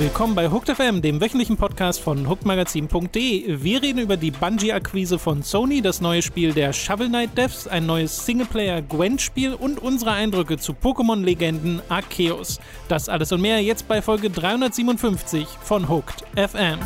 Willkommen bei Hooked FM, dem wöchentlichen Podcast von hookedmagazin.de. Wir reden über die Bungie-Akquise von Sony, das neue Spiel der Shovel Knight Devs, ein neues Singleplayer-Gwent-Spiel und unsere Eindrücke zu Pokémon-Legenden Arceus. Das alles und mehr jetzt bei Folge 357 von Hooked FM.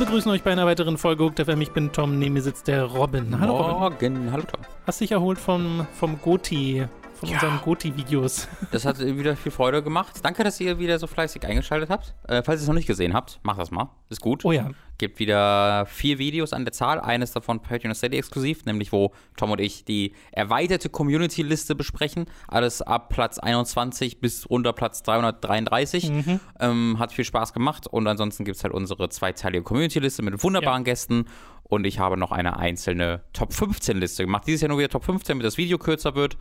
Begrüßen euch bei einer weiteren Folge Hooked FM. Ich bin Tom, neben mir sitzt der Robin. Hallo Morgen. Robin. Hallo Tom. Hast dich erholt vom, vom Goti, von ja. unseren Goti-Videos. Das hat wieder viel Freude gemacht. Danke, dass ihr wieder so fleißig eingeschaltet habt. Äh, falls ihr es noch nicht gesehen habt, macht das mal. Ist gut. Oh ja. Gibt wieder vier Videos an der Zahl. Eines davon Patreon Steady exklusiv, nämlich wo Tom und ich die erweiterte Community-Liste besprechen. Alles ab Platz 21 bis runter Platz 333. Mhm. Ähm, hat viel Spaß gemacht. Und ansonsten gibt es halt unsere zweiteilige Community-Liste mit wunderbaren ja. Gästen. Und ich habe noch eine einzelne Top 15 Liste gemacht. Dieses Jahr nur wieder Top 15, damit das Video kürzer wird.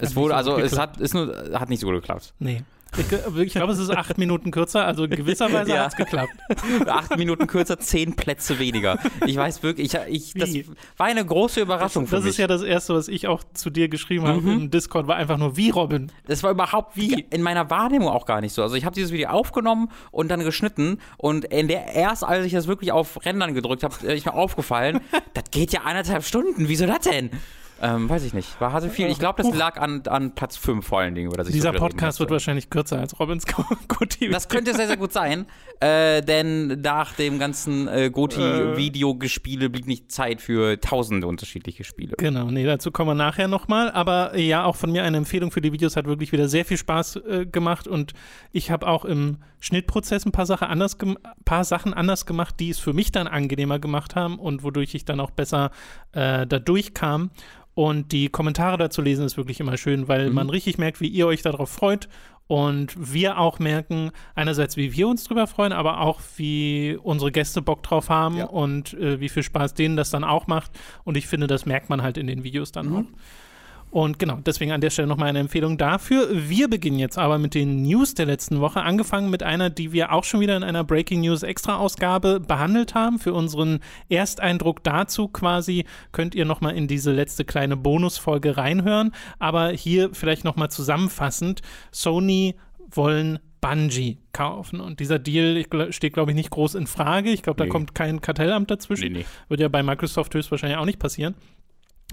Es wurde, so also es hat, ist nur, hat nicht so gut geklappt. Nee. Ich, ich glaube, es ist acht Minuten kürzer, also gewisserweise ja. hat es geklappt. acht Minuten kürzer, zehn Plätze weniger. Ich weiß wirklich, ich, ich das war eine große Überraschung das, für das mich. Das ist ja das Erste, was ich auch zu dir geschrieben habe mhm. im Discord, war einfach nur, wie Robin? Das war überhaupt wie in meiner Wahrnehmung auch gar nicht so. Also ich habe dieses Video aufgenommen und dann geschnitten und in der erst, als ich das wirklich auf Rändern gedrückt habe, ist mir aufgefallen, das geht ja anderthalb Stunden. Wieso das denn? Ähm, weiß ich nicht. War hatte viel. Ich glaube, das lag an, an Platz 5 vor allen Dingen. Oder Dieser so Podcast wird wahrscheinlich kürzer als Robins Goti. Das könnte sehr, sehr gut sein. Äh, denn nach dem ganzen äh, Goti-Videogespiele äh. blieb nicht Zeit für tausende unterschiedliche Spiele. Genau, nee, dazu kommen wir nachher nochmal. Aber ja, auch von mir eine Empfehlung für die Videos hat wirklich wieder sehr viel Spaß äh, gemacht. Und ich habe auch im Schnittprozess ein paar, Sache anders paar Sachen anders gemacht, die es für mich dann angenehmer gemacht haben und wodurch ich dann auch besser äh, da durchkam. Und die Kommentare dazu lesen ist wirklich immer schön, weil mhm. man richtig merkt, wie ihr euch darauf freut. Und wir auch merken, einerseits, wie wir uns drüber freuen, aber auch, wie unsere Gäste Bock drauf haben ja. und äh, wie viel Spaß denen das dann auch macht. Und ich finde, das merkt man halt in den Videos dann mhm. auch. Und genau, deswegen an der Stelle nochmal eine Empfehlung dafür. Wir beginnen jetzt aber mit den News der letzten Woche, angefangen mit einer, die wir auch schon wieder in einer Breaking News Extra-Ausgabe behandelt haben. Für unseren Ersteindruck dazu quasi könnt ihr nochmal in diese letzte kleine Bonusfolge reinhören. Aber hier vielleicht nochmal zusammenfassend, Sony wollen Bungie kaufen. Und dieser Deal steht, glaube ich, nicht groß in Frage. Ich glaube, da nee. kommt kein Kartellamt dazwischen. Nee, nee. Wird ja bei Microsoft höchstwahrscheinlich auch nicht passieren.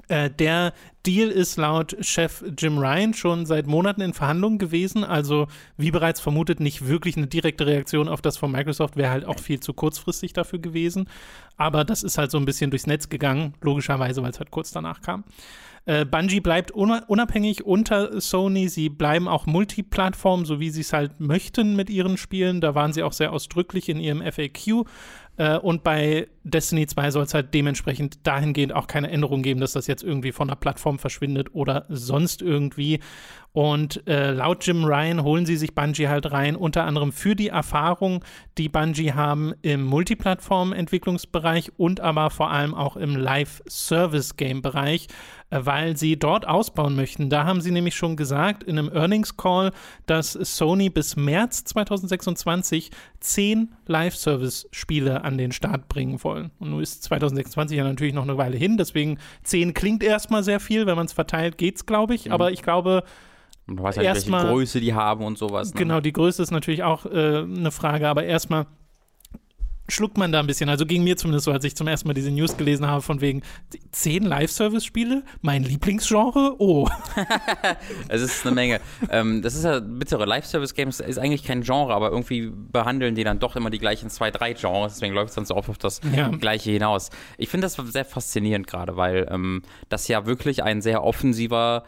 Äh, der Deal ist laut Chef Jim Ryan schon seit Monaten in Verhandlungen gewesen. Also, wie bereits vermutet, nicht wirklich eine direkte Reaktion auf das von Microsoft wäre halt auch viel zu kurzfristig dafür gewesen. Aber das ist halt so ein bisschen durchs Netz gegangen, logischerweise, weil es halt kurz danach kam. Äh, Bungie bleibt unabhängig unter Sony. Sie bleiben auch Multiplattform, so wie sie es halt möchten mit ihren Spielen. Da waren sie auch sehr ausdrücklich in ihrem FAQ. Äh, und bei Destiny 2 soll es halt dementsprechend dahingehend auch keine Änderung geben, dass das jetzt irgendwie von der Plattform verschwindet oder sonst irgendwie. Und äh, laut Jim Ryan holen sie sich Bungie halt rein, unter anderem für die Erfahrung, die Bungie haben im Multiplattform-Entwicklungsbereich und aber vor allem auch im Live-Service-Game-Bereich, äh, weil sie dort ausbauen möchten. Da haben sie nämlich schon gesagt in einem Earnings-Call, dass Sony bis März 2026 zehn Live-Service-Spiele an den Start bringen wollen. Und nun ist 2026 ja natürlich noch eine Weile hin, deswegen zehn klingt erstmal sehr viel, wenn man es verteilt, geht's, glaube ich. Mhm. Aber ich glaube, und du weißt halt, welche Größe die haben und sowas. Ne? Genau, die Größe ist natürlich auch äh, eine Frage, aber erstmal schluckt man da ein bisschen. Also ging mir zumindest so, als ich zum ersten Mal diese News gelesen habe, von wegen zehn Live-Service-Spiele, mein Lieblingsgenre, oh. es ist eine Menge. ähm, das ist ja bittere. Live-Service-Games ist eigentlich kein Genre, aber irgendwie behandeln die dann doch immer die gleichen zwei, drei Genres. Deswegen läuft es dann so oft auf das ja. Gleiche hinaus. Ich finde das sehr faszinierend gerade, weil ähm, das ja wirklich ein sehr offensiver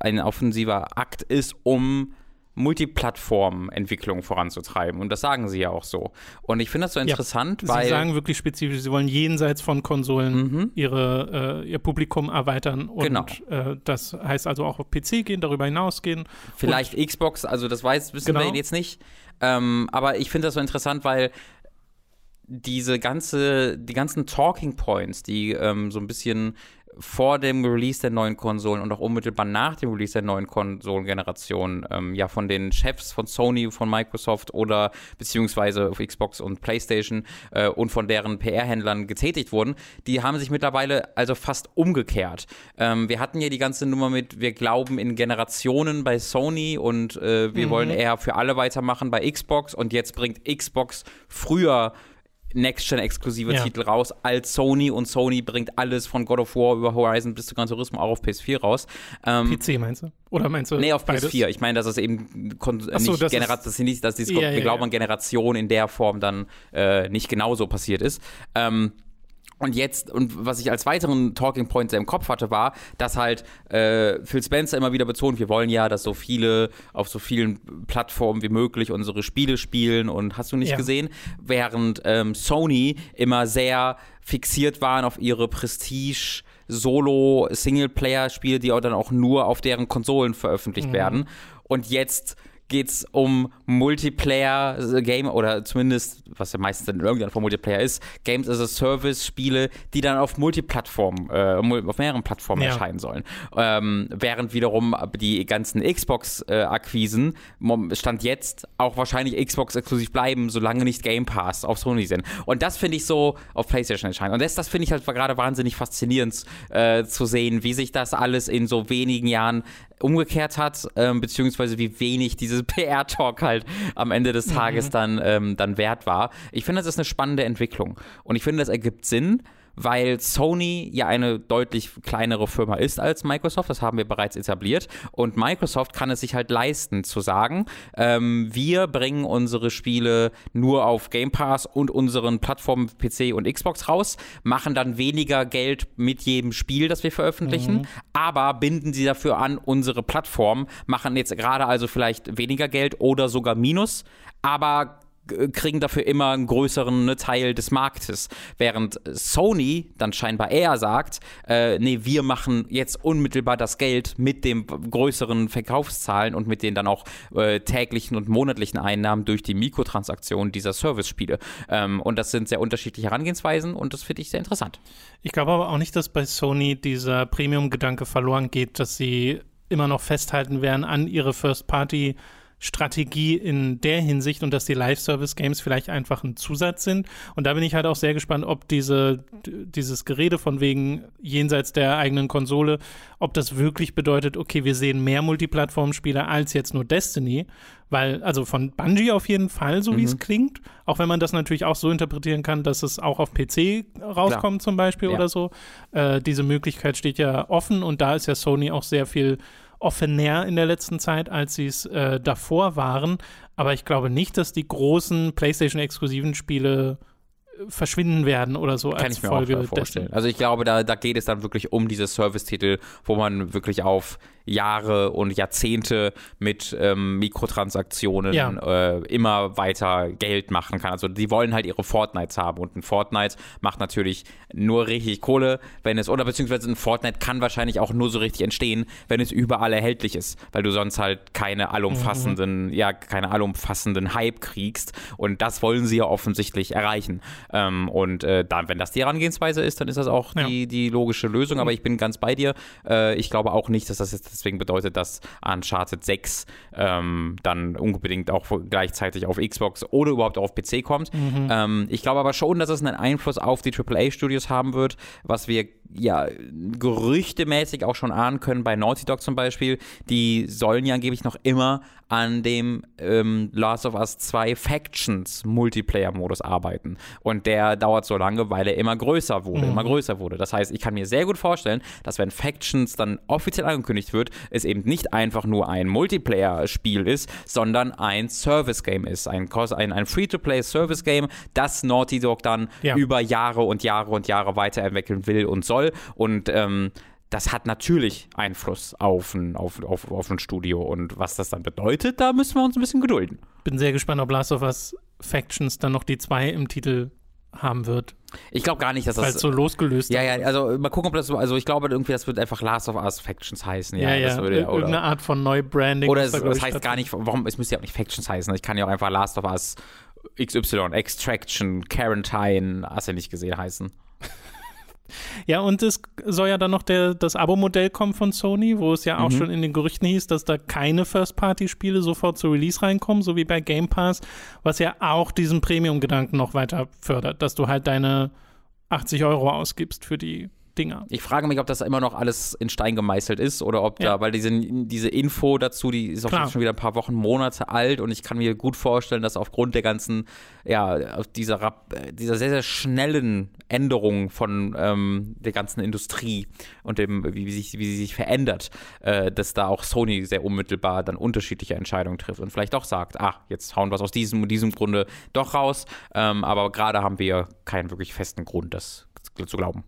ein offensiver Akt ist, um Multiplattform-Entwicklung voranzutreiben. Und das sagen sie ja auch so. Und ich finde das so interessant, ja, weil. Sie sagen wirklich spezifisch, sie wollen jenseits von Konsolen mhm. ihre, äh, ihr Publikum erweitern. Und genau. äh, das heißt also auch auf PC gehen, darüber hinausgehen. Vielleicht und, Xbox, also das weiß, wissen genau. wir jetzt nicht. Ähm, aber ich finde das so interessant, weil diese ganze, die ganzen Talking Points, die ähm, so ein bisschen vor dem Release der neuen Konsolen und auch unmittelbar nach dem Release der neuen Konsolengeneration ähm, ja von den Chefs von Sony, von Microsoft oder beziehungsweise auf Xbox und PlayStation äh, und von deren PR-Händlern getätigt wurden, die haben sich mittlerweile also fast umgekehrt. Ähm, wir hatten ja die ganze Nummer mit, wir glauben in Generationen bei Sony und äh, wir mhm. wollen eher für alle weitermachen bei Xbox und jetzt bringt Xbox früher Next-Gen-exklusive ja. Titel raus als Sony und Sony bringt alles von God of War über Horizon bis zu Gran Turismo auch auf PS4 raus. Ähm, PC meinst du? Oder meinst du? Nee, auf beides? PS4. Ich meine, dass es eben äh, so, nicht das Generat dass, nicht, dass dieses ja, ja, Glauben an Generation in der Form dann äh, nicht genauso passiert ist. Ähm, und jetzt, und was ich als weiteren Talking Point im Kopf hatte, war, dass halt äh, Phil Spencer immer wieder betont, wir wollen ja, dass so viele auf so vielen Plattformen wie möglich unsere Spiele spielen und hast du nicht ja. gesehen, während ähm, Sony immer sehr fixiert waren auf ihre Prestige- Solo-Singleplayer-Spiele, die auch dann auch nur auf deren Konsolen veröffentlicht mhm. werden. Und jetzt geht es um Multiplayer-Game oder zumindest, was ja meistens in irgendeiner Form Multiplayer ist, Games as a Service-Spiele, die dann auf Multiplattformen, äh, auf mehreren Plattformen ja. erscheinen sollen. Ähm, während wiederum die ganzen Xbox-Akquisen äh, Stand jetzt auch wahrscheinlich Xbox-exklusiv bleiben, solange nicht Game Pass auf Sony sind. Und das finde ich so auf PlayStation erscheinen. Und das, das finde ich halt gerade wahnsinnig faszinierend äh, zu sehen, wie sich das alles in so wenigen Jahren umgekehrt hat, ähm, beziehungsweise wie wenig dieses PR-Talk halt am Ende des Tages mhm. dann, ähm, dann wert war. Ich finde, das ist eine spannende Entwicklung. Und ich finde, das ergibt Sinn, weil Sony ja eine deutlich kleinere Firma ist als Microsoft, das haben wir bereits etabliert. Und Microsoft kann es sich halt leisten zu sagen, ähm, wir bringen unsere Spiele nur auf Game Pass und unseren Plattformen PC und Xbox raus, machen dann weniger Geld mit jedem Spiel, das wir veröffentlichen, mhm. aber binden sie dafür an unsere Plattform, machen jetzt gerade also vielleicht weniger Geld oder sogar Minus, aber kriegen dafür immer einen größeren ne, Teil des Marktes. Während Sony dann scheinbar eher sagt, äh, nee, wir machen jetzt unmittelbar das Geld mit den größeren Verkaufszahlen und mit den dann auch äh, täglichen und monatlichen Einnahmen durch die Mikrotransaktionen dieser Service-Spiele. Ähm, und das sind sehr unterschiedliche Herangehensweisen und das finde ich sehr interessant. Ich glaube aber auch nicht, dass bei Sony dieser Premium-Gedanke verloren geht, dass sie immer noch festhalten werden an ihre First-Party- Strategie in der Hinsicht und dass die Live-Service-Games vielleicht einfach ein Zusatz sind. Und da bin ich halt auch sehr gespannt, ob diese, dieses Gerede von wegen jenseits der eigenen Konsole, ob das wirklich bedeutet, okay, wir sehen mehr Multiplattform-Spiele als jetzt nur Destiny. Weil, also von Bungie auf jeden Fall, so mhm. wie es klingt. Auch wenn man das natürlich auch so interpretieren kann, dass es auch auf PC rauskommt, Klar. zum Beispiel ja. oder so. Äh, diese Möglichkeit steht ja offen und da ist ja Sony auch sehr viel offener in der letzten Zeit, als sie es äh, davor waren. Aber ich glaube nicht, dass die großen PlayStation-exklusiven Spiele äh, verschwinden werden oder so Kann als ich mir Folge auch vorstellen. Dessen. Also ich glaube, da, da geht es dann wirklich um diese Service-Titel, wo man wirklich auf Jahre und Jahrzehnte mit ähm, Mikrotransaktionen ja. äh, immer weiter Geld machen kann. Also die wollen halt ihre Fortnites haben und ein Fortnite macht natürlich nur richtig Kohle, wenn es, oder beziehungsweise ein Fortnite kann wahrscheinlich auch nur so richtig entstehen, wenn es überall erhältlich ist, weil du sonst halt keine allumfassenden, mhm. ja, keine allumfassenden Hype kriegst und das wollen sie ja offensichtlich erreichen. Ähm, und äh, dann, wenn das die Herangehensweise ist, dann ist das auch ja. die, die logische Lösung, aber ich bin ganz bei dir. Äh, ich glaube auch nicht, dass das jetzt Deswegen bedeutet das Uncharted 6 ähm, dann unbedingt auch gleichzeitig auf Xbox oder überhaupt auf PC kommt. Mhm. Ähm, ich glaube aber schon, dass es einen Einfluss auf die AAA-Studios haben wird, was wir ja gerüchtemäßig auch schon ahnen können bei Naughty Dog zum Beispiel. Die sollen ja angeblich noch immer an dem ähm, Last of Us 2 Factions Multiplayer-Modus arbeiten. Und der dauert so lange, weil er immer größer wurde, mhm. immer größer wurde. Das heißt, ich kann mir sehr gut vorstellen, dass wenn Factions dann offiziell angekündigt wird, es eben nicht einfach nur ein Multiplayer-Spiel ist, sondern ein Service-Game ist. Ein, ein, ein Free-to-Play-Service-Game, das Naughty Dog dann ja. über Jahre und Jahre und Jahre weiterentwickeln will und soll. Und ähm, das hat natürlich Einfluss auf ein, auf, auf, auf ein Studio. Und was das dann bedeutet, da müssen wir uns ein bisschen gedulden. Bin sehr gespannt, ob Last of Us Factions dann noch die zwei im Titel haben wird. Ich glaube gar nicht, dass das. Weil so losgelöst Ja, ja, also mal gucken, ob das so. Also ich glaube irgendwie, das wird einfach Last of Us Factions heißen. Ja, ja. ja. Würde, Irgendeine Art von Neubranding. Oder es, das heißt gar nicht, warum, es müsste ja auch nicht Factions heißen. Ich kann ja auch einfach Last of Us XY, Extraction, Quarantine, hast du ja nicht gesehen heißen. Ja, und es soll ja dann noch der, das Abo-Modell kommen von Sony, wo es ja auch Mhm. schon in den Gerüchten hieß, dass da keine First-Party-Spiele sofort zu Release reinkommen, so wie bei Game Pass, was ja auch diesen Premium-Gedanken noch weiter fördert, dass du halt deine 80 Euro ausgibst für die Dinger. Ich frage mich, ob das immer noch alles in Stein gemeißelt ist oder ob Ja. da, weil diese, diese Info dazu, die ist auch Klar. schon wieder ein paar Wochen, Monate alt und ich kann mir gut vorstellen, dass aufgrund der ganzen, ja, dieser, dieser sehr, sehr schnellen Änderung von ähm, der ganzen Industrie und dem, wie, wie, sich, wie sie sich verändert, äh, dass da auch Sony sehr unmittelbar dann unterschiedliche Entscheidungen trifft und vielleicht auch sagt, ah, jetzt hauen wir es aus diesem und diesem Grunde doch raus, ähm, aber gerade haben wir keinen wirklich festen Grund, das zu glauben.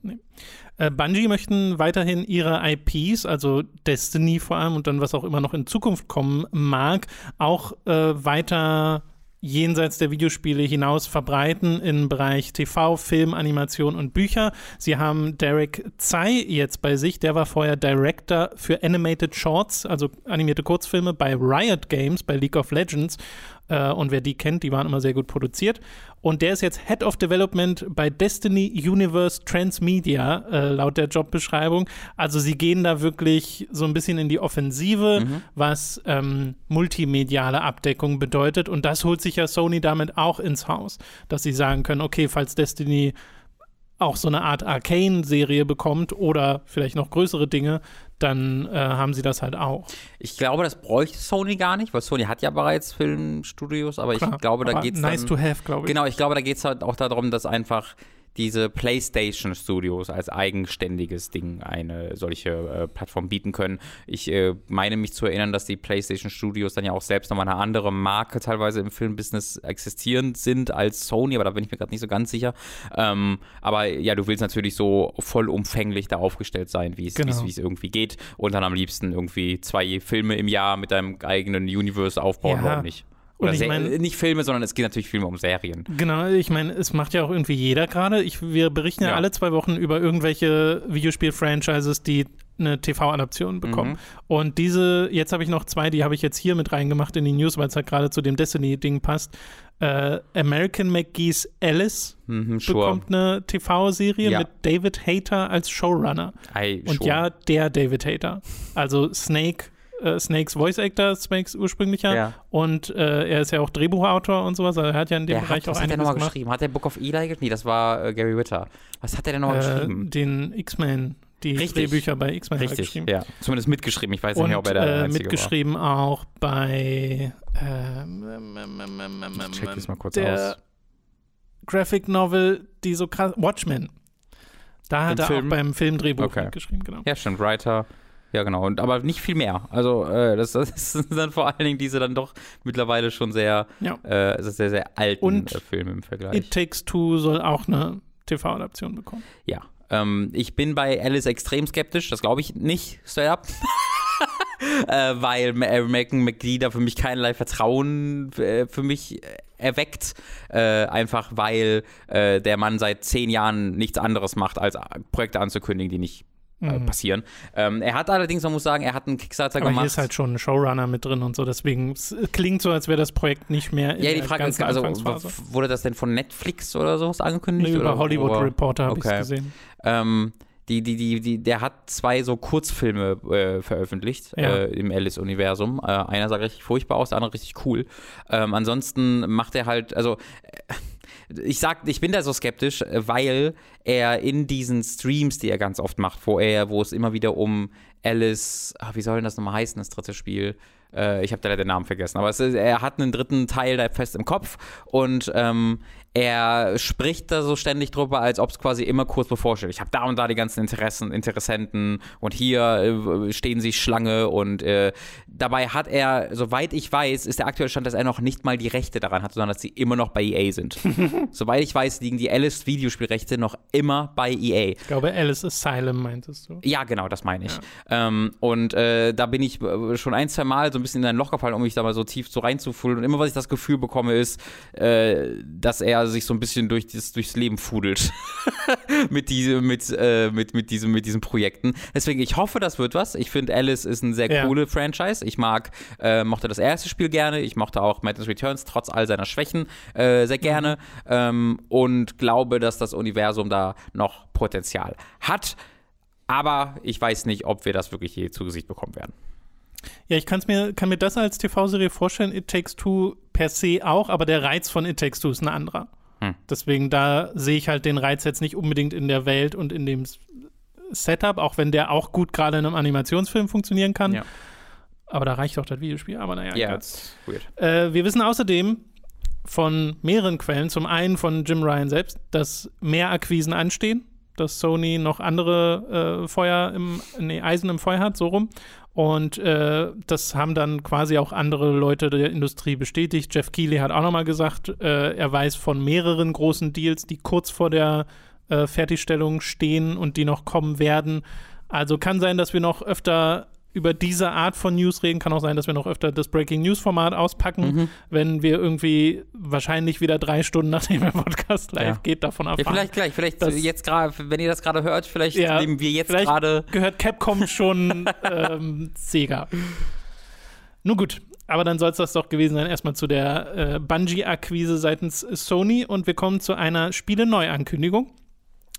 Äh, Bungie möchten weiterhin ihre IPs, also Destiny vor allem und dann was auch immer noch in Zukunft kommen mag, auch äh, weiter jenseits der Videospiele hinaus verbreiten im Bereich TV, Film, Animation und Bücher. Sie haben Derek Tsai jetzt bei sich, der war vorher Director für Animated Shorts, also animierte Kurzfilme bei Riot Games, bei League of Legends. Äh, und wer die kennt, die waren immer sehr gut produziert. Und der ist jetzt Head of Development bei Destiny Universe Transmedia, äh, laut der Jobbeschreibung. Also sie gehen da wirklich so ein bisschen in die Offensive, was ähm, multimediale Abdeckung bedeutet. Und das holt sich ja Sony damit auch ins Haus, dass sie sagen können, okay, falls Destiny auch so eine Art Arcane-Serie bekommt oder vielleicht noch größere Dinge, dann äh, haben sie das halt auch. Ich glaube, das bräuchte Sony gar nicht, weil Sony hat ja bereits Filmstudios, aber Klar, ich glaube, da aber geht es nice to dann, have, glaube ich. Genau, ich glaube, da geht es halt auch darum, dass einfach diese PlayStation Studios als eigenständiges Ding eine solche äh, Plattform bieten können. Ich äh, meine mich zu erinnern, dass die PlayStation Studios dann ja auch selbst nochmal eine andere Marke teilweise im Filmbusiness existierend sind als Sony, aber da bin ich mir gerade nicht so ganz sicher. Ähm, aber ja, du willst natürlich so vollumfänglich da aufgestellt sein, wie es Genau. es irgendwie geht und dann am liebsten irgendwie zwei Filme im Jahr mit deinem eigenen Universe aufbauen, Ja. warum nicht? Und Oder ich Se- mein- nicht Filme, sondern es geht natürlich Filme um Serien. Genau, ich meine, es macht ja auch irgendwie jeder gerade. Wir berichten ja, Ja. alle zwei Wochen über irgendwelche Videospiel-Franchises, die eine TV-Adaption bekommen. Mhm. Und diese, jetzt habe ich noch zwei, die habe ich jetzt hier mit reingemacht in die News, weil es halt gerade zu dem Destiny-Ding passt. Äh, American McGee's Alice Mhm, sure. bekommt eine TV-Serie Ja. mit David Hayter als Showrunner. Und sure. ja, der David Hayter. Also Snake, äh, Snakes Voice Actor, Snakes ursprünglicher. Ja. Und äh, er ist ja auch Drehbuchautor und sowas. Also er hat ja in dem Der Bereich hat, auch was hat der einiges nochmal geschrieben? Hat der Book of Eli geschrieben? Nee, das war äh, Gary Witter. Was hat der denn nochmal Äh, geschrieben? den X-Men, die Richtig. Drehbücher bei X-Men hat er Richtig, geschrieben. ja. Zumindest mitgeschrieben. Ich weiß nicht Und mehr, ob er der äh, mitgeschrieben auch bei ähm, ähm, ähm, war. Ich check das mal kurz der aus. Graphic Novel, die so krass Watchmen. Da hat Den er Film? auch beim Filmdrehbuch Okay. mitgeschrieben, genau. Ja, stimmt, Writer. Ja, genau. Und, aber nicht viel mehr. Also, äh, das, das sind dann vor allen Dingen diese dann doch mittlerweile schon sehr, Ja. äh, sehr, sehr alten Und äh, Filme im Vergleich. It Takes Two soll auch eine TV-Adaption bekommen. Ja. Ähm, ich bin bei Alice extrem skeptisch, das glaube ich nicht, straight up. äh, weil Ma- äh, McGee da für mich keinerlei Vertrauen äh, für mich erweckt. Äh, einfach weil äh, der Mann seit zehn Jahren nichts anderes macht, als Projekte anzukündigen, die nicht Mhm. passieren. Ähm, er hat allerdings, man muss sagen, er hat einen Kickstarter Aber gemacht. hier ist halt schon ein Showrunner mit drin und so, deswegen es klingt so, als wäre das Projekt nicht mehr in ja, die Frage ist, also wurde das denn von Netflix oder sowas Nee, angekündigt? über oder, Hollywood oder? Reporter habe ich Okay. es gesehen. Ähm, die, die, die, die, der hat zwei so Kurzfilme äh, veröffentlicht Ja. äh, im Alice-Universum. Äh, einer sah richtig furchtbar aus, der andere richtig cool. Ähm, ansonsten macht er halt, also äh, ich sag, ich bin da so skeptisch, äh, weil er in diesen Streams, die er ganz oft macht, wo er, wo es immer wieder um Alice, ach, wie soll denn das nochmal heißen, das dritte Spiel? Äh, ich habe da leider den Namen vergessen, aber ist, er hat einen dritten Teil da fest im Kopf und ähm, er spricht da so ständig drüber, als ob es quasi immer kurz bevorsteht. Ich habe da und da die ganzen Interessen, Interessenten und hier äh, stehen sie Schlange und äh, dabei hat er, soweit ich weiß, ist der aktuelle Stand, dass er noch nicht mal die Rechte daran hat, sondern dass sie immer noch bei EA sind. soweit ich weiß, liegen die Alice Videospielrechte noch immer bei EA. Ich glaube, Alice Asylum meintest du. Ja, genau, das meine ich. Ähm, und äh, da bin ich äh, schon ein, zwei Mal so ein bisschen in ein Loch gefallen, um mich da mal so tief so reinzufühlen. Und immer, was ich das Gefühl bekomme, ist, äh, dass er sich so ein bisschen durch das, durchs Leben fudelt. mit, diese, mit, äh, mit, mit, diesem, mit diesen Projekten. Deswegen, ich hoffe, das wird was. Ich finde, Alice ist ein sehr Ja. coole Franchise. Ich mag, äh, mochte das erste Spiel gerne. Ich mochte auch Madness Returns trotz all seiner Schwächen äh, sehr gerne. Ähm, und glaube, dass das Universum da noch Potenzial hat. Aber ich weiß nicht, ob wir das wirklich je zu Gesicht bekommen werden. Ja, ich kann's mir, kann mir das als TV-Serie vorstellen, It Takes Two per se auch, aber der Reiz von It Takes Two ist ein anderer. Hm. Deswegen, da sehe ich halt den Reiz jetzt nicht unbedingt in der Welt und in dem Setup, auch wenn der auch gut gerade in einem Animationsfilm funktionieren kann. Ja. Aber da reicht doch das Videospiel. Aber naja, it's weird. Äh, wir wissen außerdem von mehreren Quellen, zum einen von Jim Ryan selbst, dass mehr Akquisen anstehen, dass Sony noch andere äh, Feuer im, nee, Eisen im Feuer hat, so rum. Und äh, das haben dann quasi auch andere Leute der Industrie bestätigt. Jeff Keighley hat auch nochmal gesagt, äh, er weiß von mehreren großen Deals, die kurz vor der äh, Fertigstellung stehen und die noch kommen werden. Also kann sein, dass wir noch öfter über diese Art von News reden. Kann auch sein, dass wir noch öfter das Breaking News Format auspacken, Mhm. wenn wir irgendwie wahrscheinlich wieder drei Stunden nachdem der Podcast live Ja. geht, davon Ja, erfahren. vielleicht gleich, vielleicht Das- jetzt gerade, wenn ihr das gerade hört, vielleicht Ja, nehmen wir jetzt gerade. gehört Capcom schon ähm, Sega. Nun gut, aber dann soll es das doch gewesen sein. Erstmal zu der äh, Bungie-Akquise seitens Sony und wir kommen zu einer Spiele-Neuankündigung,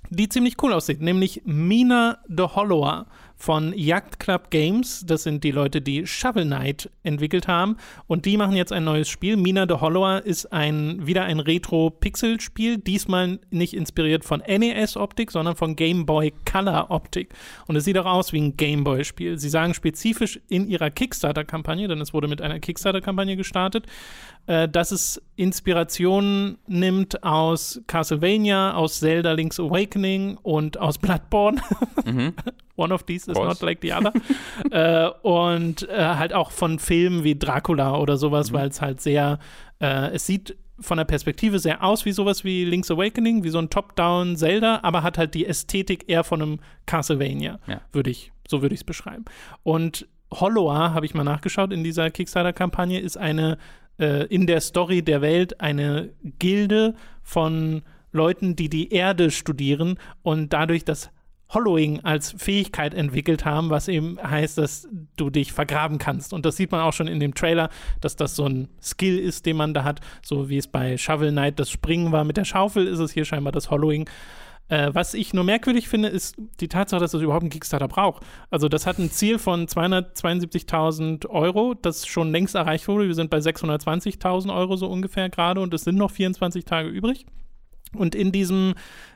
die ziemlich cool aussieht, nämlich Mina the Hollower von Yacht Club Games. Das sind die Leute, die Shovel Knight entwickelt haben und die machen jetzt ein neues Spiel. Mina the Hollower ist ein, wieder ein Retro-Pixel-Spiel, diesmal nicht inspiriert von NES-Optik, sondern von Game Boy Color-Optik. Und es sieht auch aus wie ein Game Boy-Spiel. Sie sagen spezifisch in ihrer Kickstarter-Kampagne, denn es wurde mit einer Kickstarter-Kampagne gestartet, äh, dass es Inspiration nimmt aus Castlevania, aus Zelda Link's Awakening und aus Bloodborne. One of these is not like the other. äh, und äh, halt auch von Filmen wie Dracula oder sowas, weil es halt sehr, äh, es sieht von der Perspektive sehr aus wie sowas wie Link's Awakening, wie so ein Top-Down Zelda, aber hat halt die Ästhetik eher von einem Castlevania, Ja. würde ich, so würde ich es beschreiben. Und Hollower, habe ich mal nachgeschaut, in dieser Kickstarter-Kampagne ist eine äh, in der Story der Welt eine Gilde von Leuten, die die Erde studieren und dadurch das Hollowing als Fähigkeit entwickelt haben, was eben heißt, dass du dich vergraben kannst. Und das sieht man auch schon in dem Trailer, dass das so ein Skill ist, den man da hat, so wie es bei Shovel Knight das Springen war mit der Schaufel, ist es hier scheinbar das Hollowing. Äh, was ich nur merkwürdig finde, ist die Tatsache, dass das überhaupt einen Kickstarter braucht. Also das hat ein Ziel von 272.000 Euro, das schon längst erreicht wurde. Wir sind bei 620.000 Euro so ungefähr gerade und es sind noch 24 Tage übrig. Und in diesem,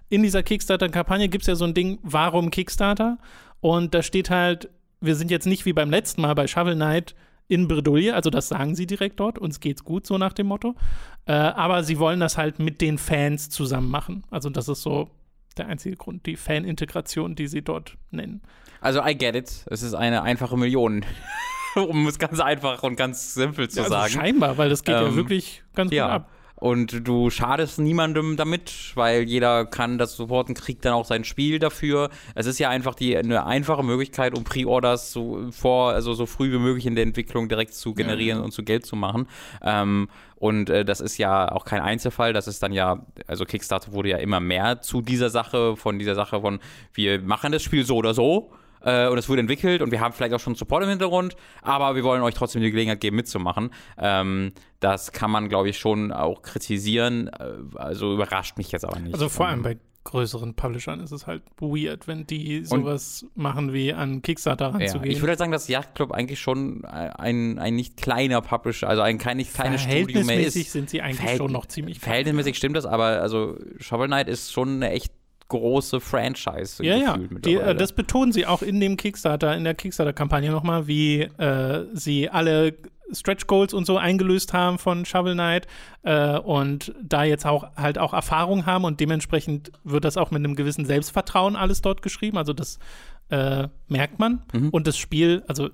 in dieser Kickstarter-Kampagne gibt es ja so ein Ding, warum Kickstarter? Und da steht halt, wir sind jetzt nicht wie beim letzten Mal bei Shovel Knight in Bredouille, also das sagen sie direkt dort, uns geht's gut, so nach dem Motto. Äh, aber sie wollen das halt mit den Fans zusammen machen. Also das ist so der einzige Grund, die Fan-Integration, die sie dort nennen. Also, I get it. Es ist eine einfache Million. um es ganz einfach und ganz simpel zu also sagen. scheinbar, weil das geht ja Ähm, wirklich ganz gut Ja. ab. Und du schadest niemandem damit, weil jeder kann das supporten, kriegt dann auch sein Spiel dafür. Es ist ja einfach die eine einfache Möglichkeit, um Pre-Orders so vor, also so früh wie möglich in der Entwicklung direkt zu generieren und zu Geld zu machen. Ähm, und äh, das ist ja auch kein Einzelfall. Das ist dann ja, also Kickstarter wurde ja immer mehr zu dieser Sache, von dieser Sache von, wir machen das Spiel so oder so. Äh, und es wurde entwickelt und wir haben vielleicht auch schon Support im Hintergrund, aber wir wollen euch trotzdem die Gelegenheit geben, mitzumachen. Ähm, das kann man, glaube ich, schon auch kritisieren. Äh, Also überrascht mich jetzt aber nicht. Also vor allem bei größeren Publishern ist es halt weird, wenn die sowas machen wie an Kickstarter ja, ranzugehen. ich würde halt sagen, dass Yacht Club eigentlich schon ein, ein nicht kleiner Publisher, also ein kein, nicht kleines Studio mehr Verhältnismäßig ist. sind sie eigentlich Verhält- schon noch ziemlich Verhältnismäßig stimmt das, aber also Shovel Knight ist schon eine echt große Franchise. Ja, ja. Die, äh, das betonen sie auch in dem Kickstarter, in der Kickstarter-Kampagne nochmal, wie äh, sie alle Stretch Goals und so eingelöst haben von Shovel Knight äh, und da jetzt auch halt auch Erfahrung haben und dementsprechend wird das auch mit einem gewissen Selbstvertrauen alles dort geschrieben. Also das äh, merkt man. Mhm. Und das Spiel, also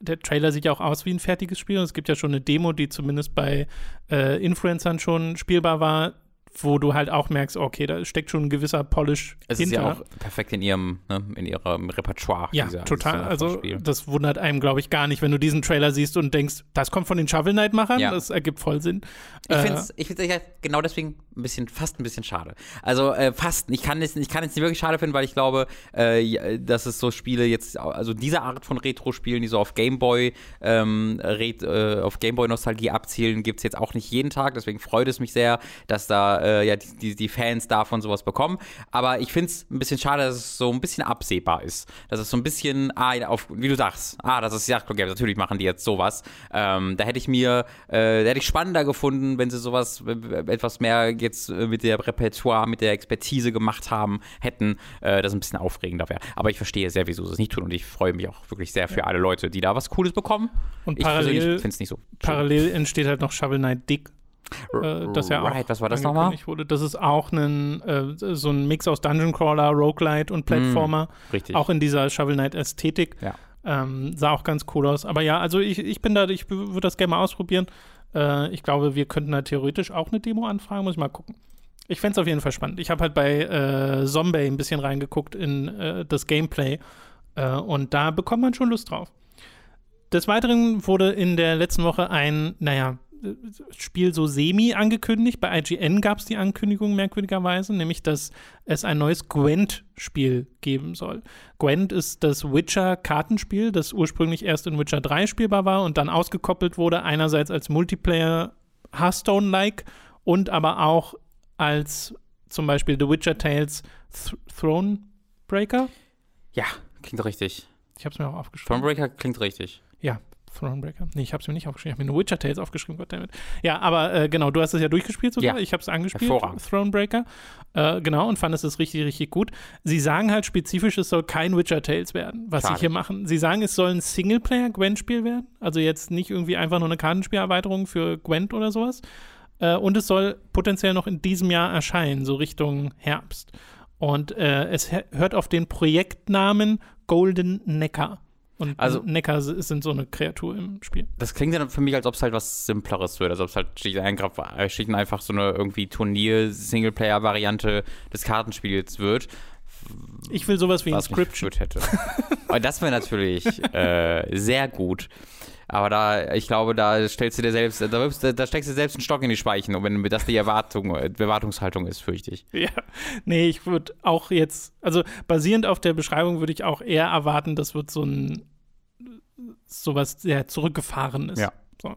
der Trailer sieht ja auch aus wie ein fertiges Spiel und es gibt ja schon eine Demo, die zumindest bei äh, Influencern schon spielbar war, wo du halt auch merkst, okay, da steckt schon ein gewisser Polish Es hinter. ist ja auch perfekt in ihrem, ne, in ihrem Repertoire. Ja, dieser- total. Also das wundert einem, glaube ich, gar nicht, wenn du diesen Trailer siehst und denkst, das kommt von den Shovel Knight-Machern. Ja. Das ergibt voll Sinn. Ich Äh, finde es ich find's genau deswegen ein bisschen, fast ein bisschen schade. Also äh, fast, ich kann es ich kann es nicht wirklich schade finden, weil ich glaube, äh, dass es so Spiele jetzt, also diese Art von Retro-Spielen, die so auf Gameboy, ähm, äh, auf Gameboy-Nostalgie abzielen, gibt es jetzt auch nicht jeden Tag. Deswegen freut es mich sehr, dass da äh, ja die, die, die Fans davon sowas bekommen. Aber ich finde es ein bisschen schade, dass es so ein bisschen absehbar ist. Dass es so ein bisschen, ah, auf, wie du sagst, ah, das ist Yachtclub Games, natürlich machen die jetzt sowas. Ähm, da hätte ich mir, äh, da hätte ich spannender gefunden, wenn sie sowas etwas mehr jetzt äh, mit der Repertoire, mit der Expertise gemacht haben, hätten, äh, das ein bisschen aufregender wäre. Aber ich verstehe sehr, wieso sie es nicht tun und ich freue mich auch wirklich sehr für alle Leute, die da was Cooles bekommen. Und ich parallel- finde es nicht so. Parallel entsteht halt noch Shovel Knight Dick, äh, das ja auch right, was war das nochmal? wurde. Das ist auch ein, äh, so ein Mix aus Dungeon Crawler, Roguelite und Platformer. Richtig. Auch in dieser Shovel Knight Ästhetik. Ja. Ähm, sah auch ganz cool aus. Aber ja, also ich, ich bin da, ich würde das gerne mal ausprobieren. Äh, ich glaube, wir könnten da theoretisch auch eine Demo anfragen, muss ich mal gucken. Ich fände es auf jeden Fall spannend. Ich habe halt bei äh, Zombie ein bisschen reingeguckt in äh, das Gameplay äh, und da bekommt man schon Lust drauf. Des Weiteren wurde in der letzten Woche ein, naja, Spiel so semi angekündigt. Bei IGN gab es die Ankündigung merkwürdigerweise, nämlich dass es ein neues Gwent-Spiel geben soll. Gwent ist das Witcher-Kartenspiel, das ursprünglich erst in Witcher 3 spielbar war und dann ausgekoppelt wurde, einerseits als Multiplayer Hearthstone-like und aber auch als zum Beispiel The Witcher Tales Th Thronebreaker. Ja, klingt richtig. Ich habe es mir auch aufgeschrieben. Thronebreaker klingt richtig. Ja, Thronebreaker. Nee, ich habe es mir nicht aufgeschrieben. Ich habe mir nur Witcher Tales aufgeschrieben, goddammit. Ja, aber äh, genau, du hast es ja durchgespielt sogar. Ja. Ich habe es angespielt. Thronebreaker. Äh, genau, und fand es ist richtig, richtig gut. Sie sagen halt spezifisch, es soll kein Witcher Tales werden, was Schade. sie hier machen. Sie sagen, es soll ein Singleplayer-Gwent-Spiel werden. Also jetzt nicht irgendwie einfach nur eine Kartenspielerweiterung für Gwent oder sowas. Äh, und es soll potenziell noch in diesem Jahr erscheinen, so Richtung Herbst. Und äh, es hört auf den Projektnamen Golden Neckar. Und Also- Neckar s- sind so eine Kreatur im Spiel. Das klingt dann für mich, als ob es halt was Simpleres wird. Also ob es halt schlicht und einfach, äh, schlicht und einfach so eine irgendwie Turnier-Singleplayer-Variante des Kartenspiels wird. Ich will sowas wie was Inscription. verwirrt hätte. Aber das wäre natürlich äh, sehr gut. Aber da, ich glaube, da stellst du dir selbst, da, da steckst du selbst einen Stock in die Speichen, und wenn das die Erwartung, äh, Erwartungshaltung ist, fürchte ich. Ja, nee, ich würde auch jetzt, also basierend auf der Beschreibung würde ich auch eher erwarten, das wird so ein sowas sehr zurückgefahren ist. Ja. So.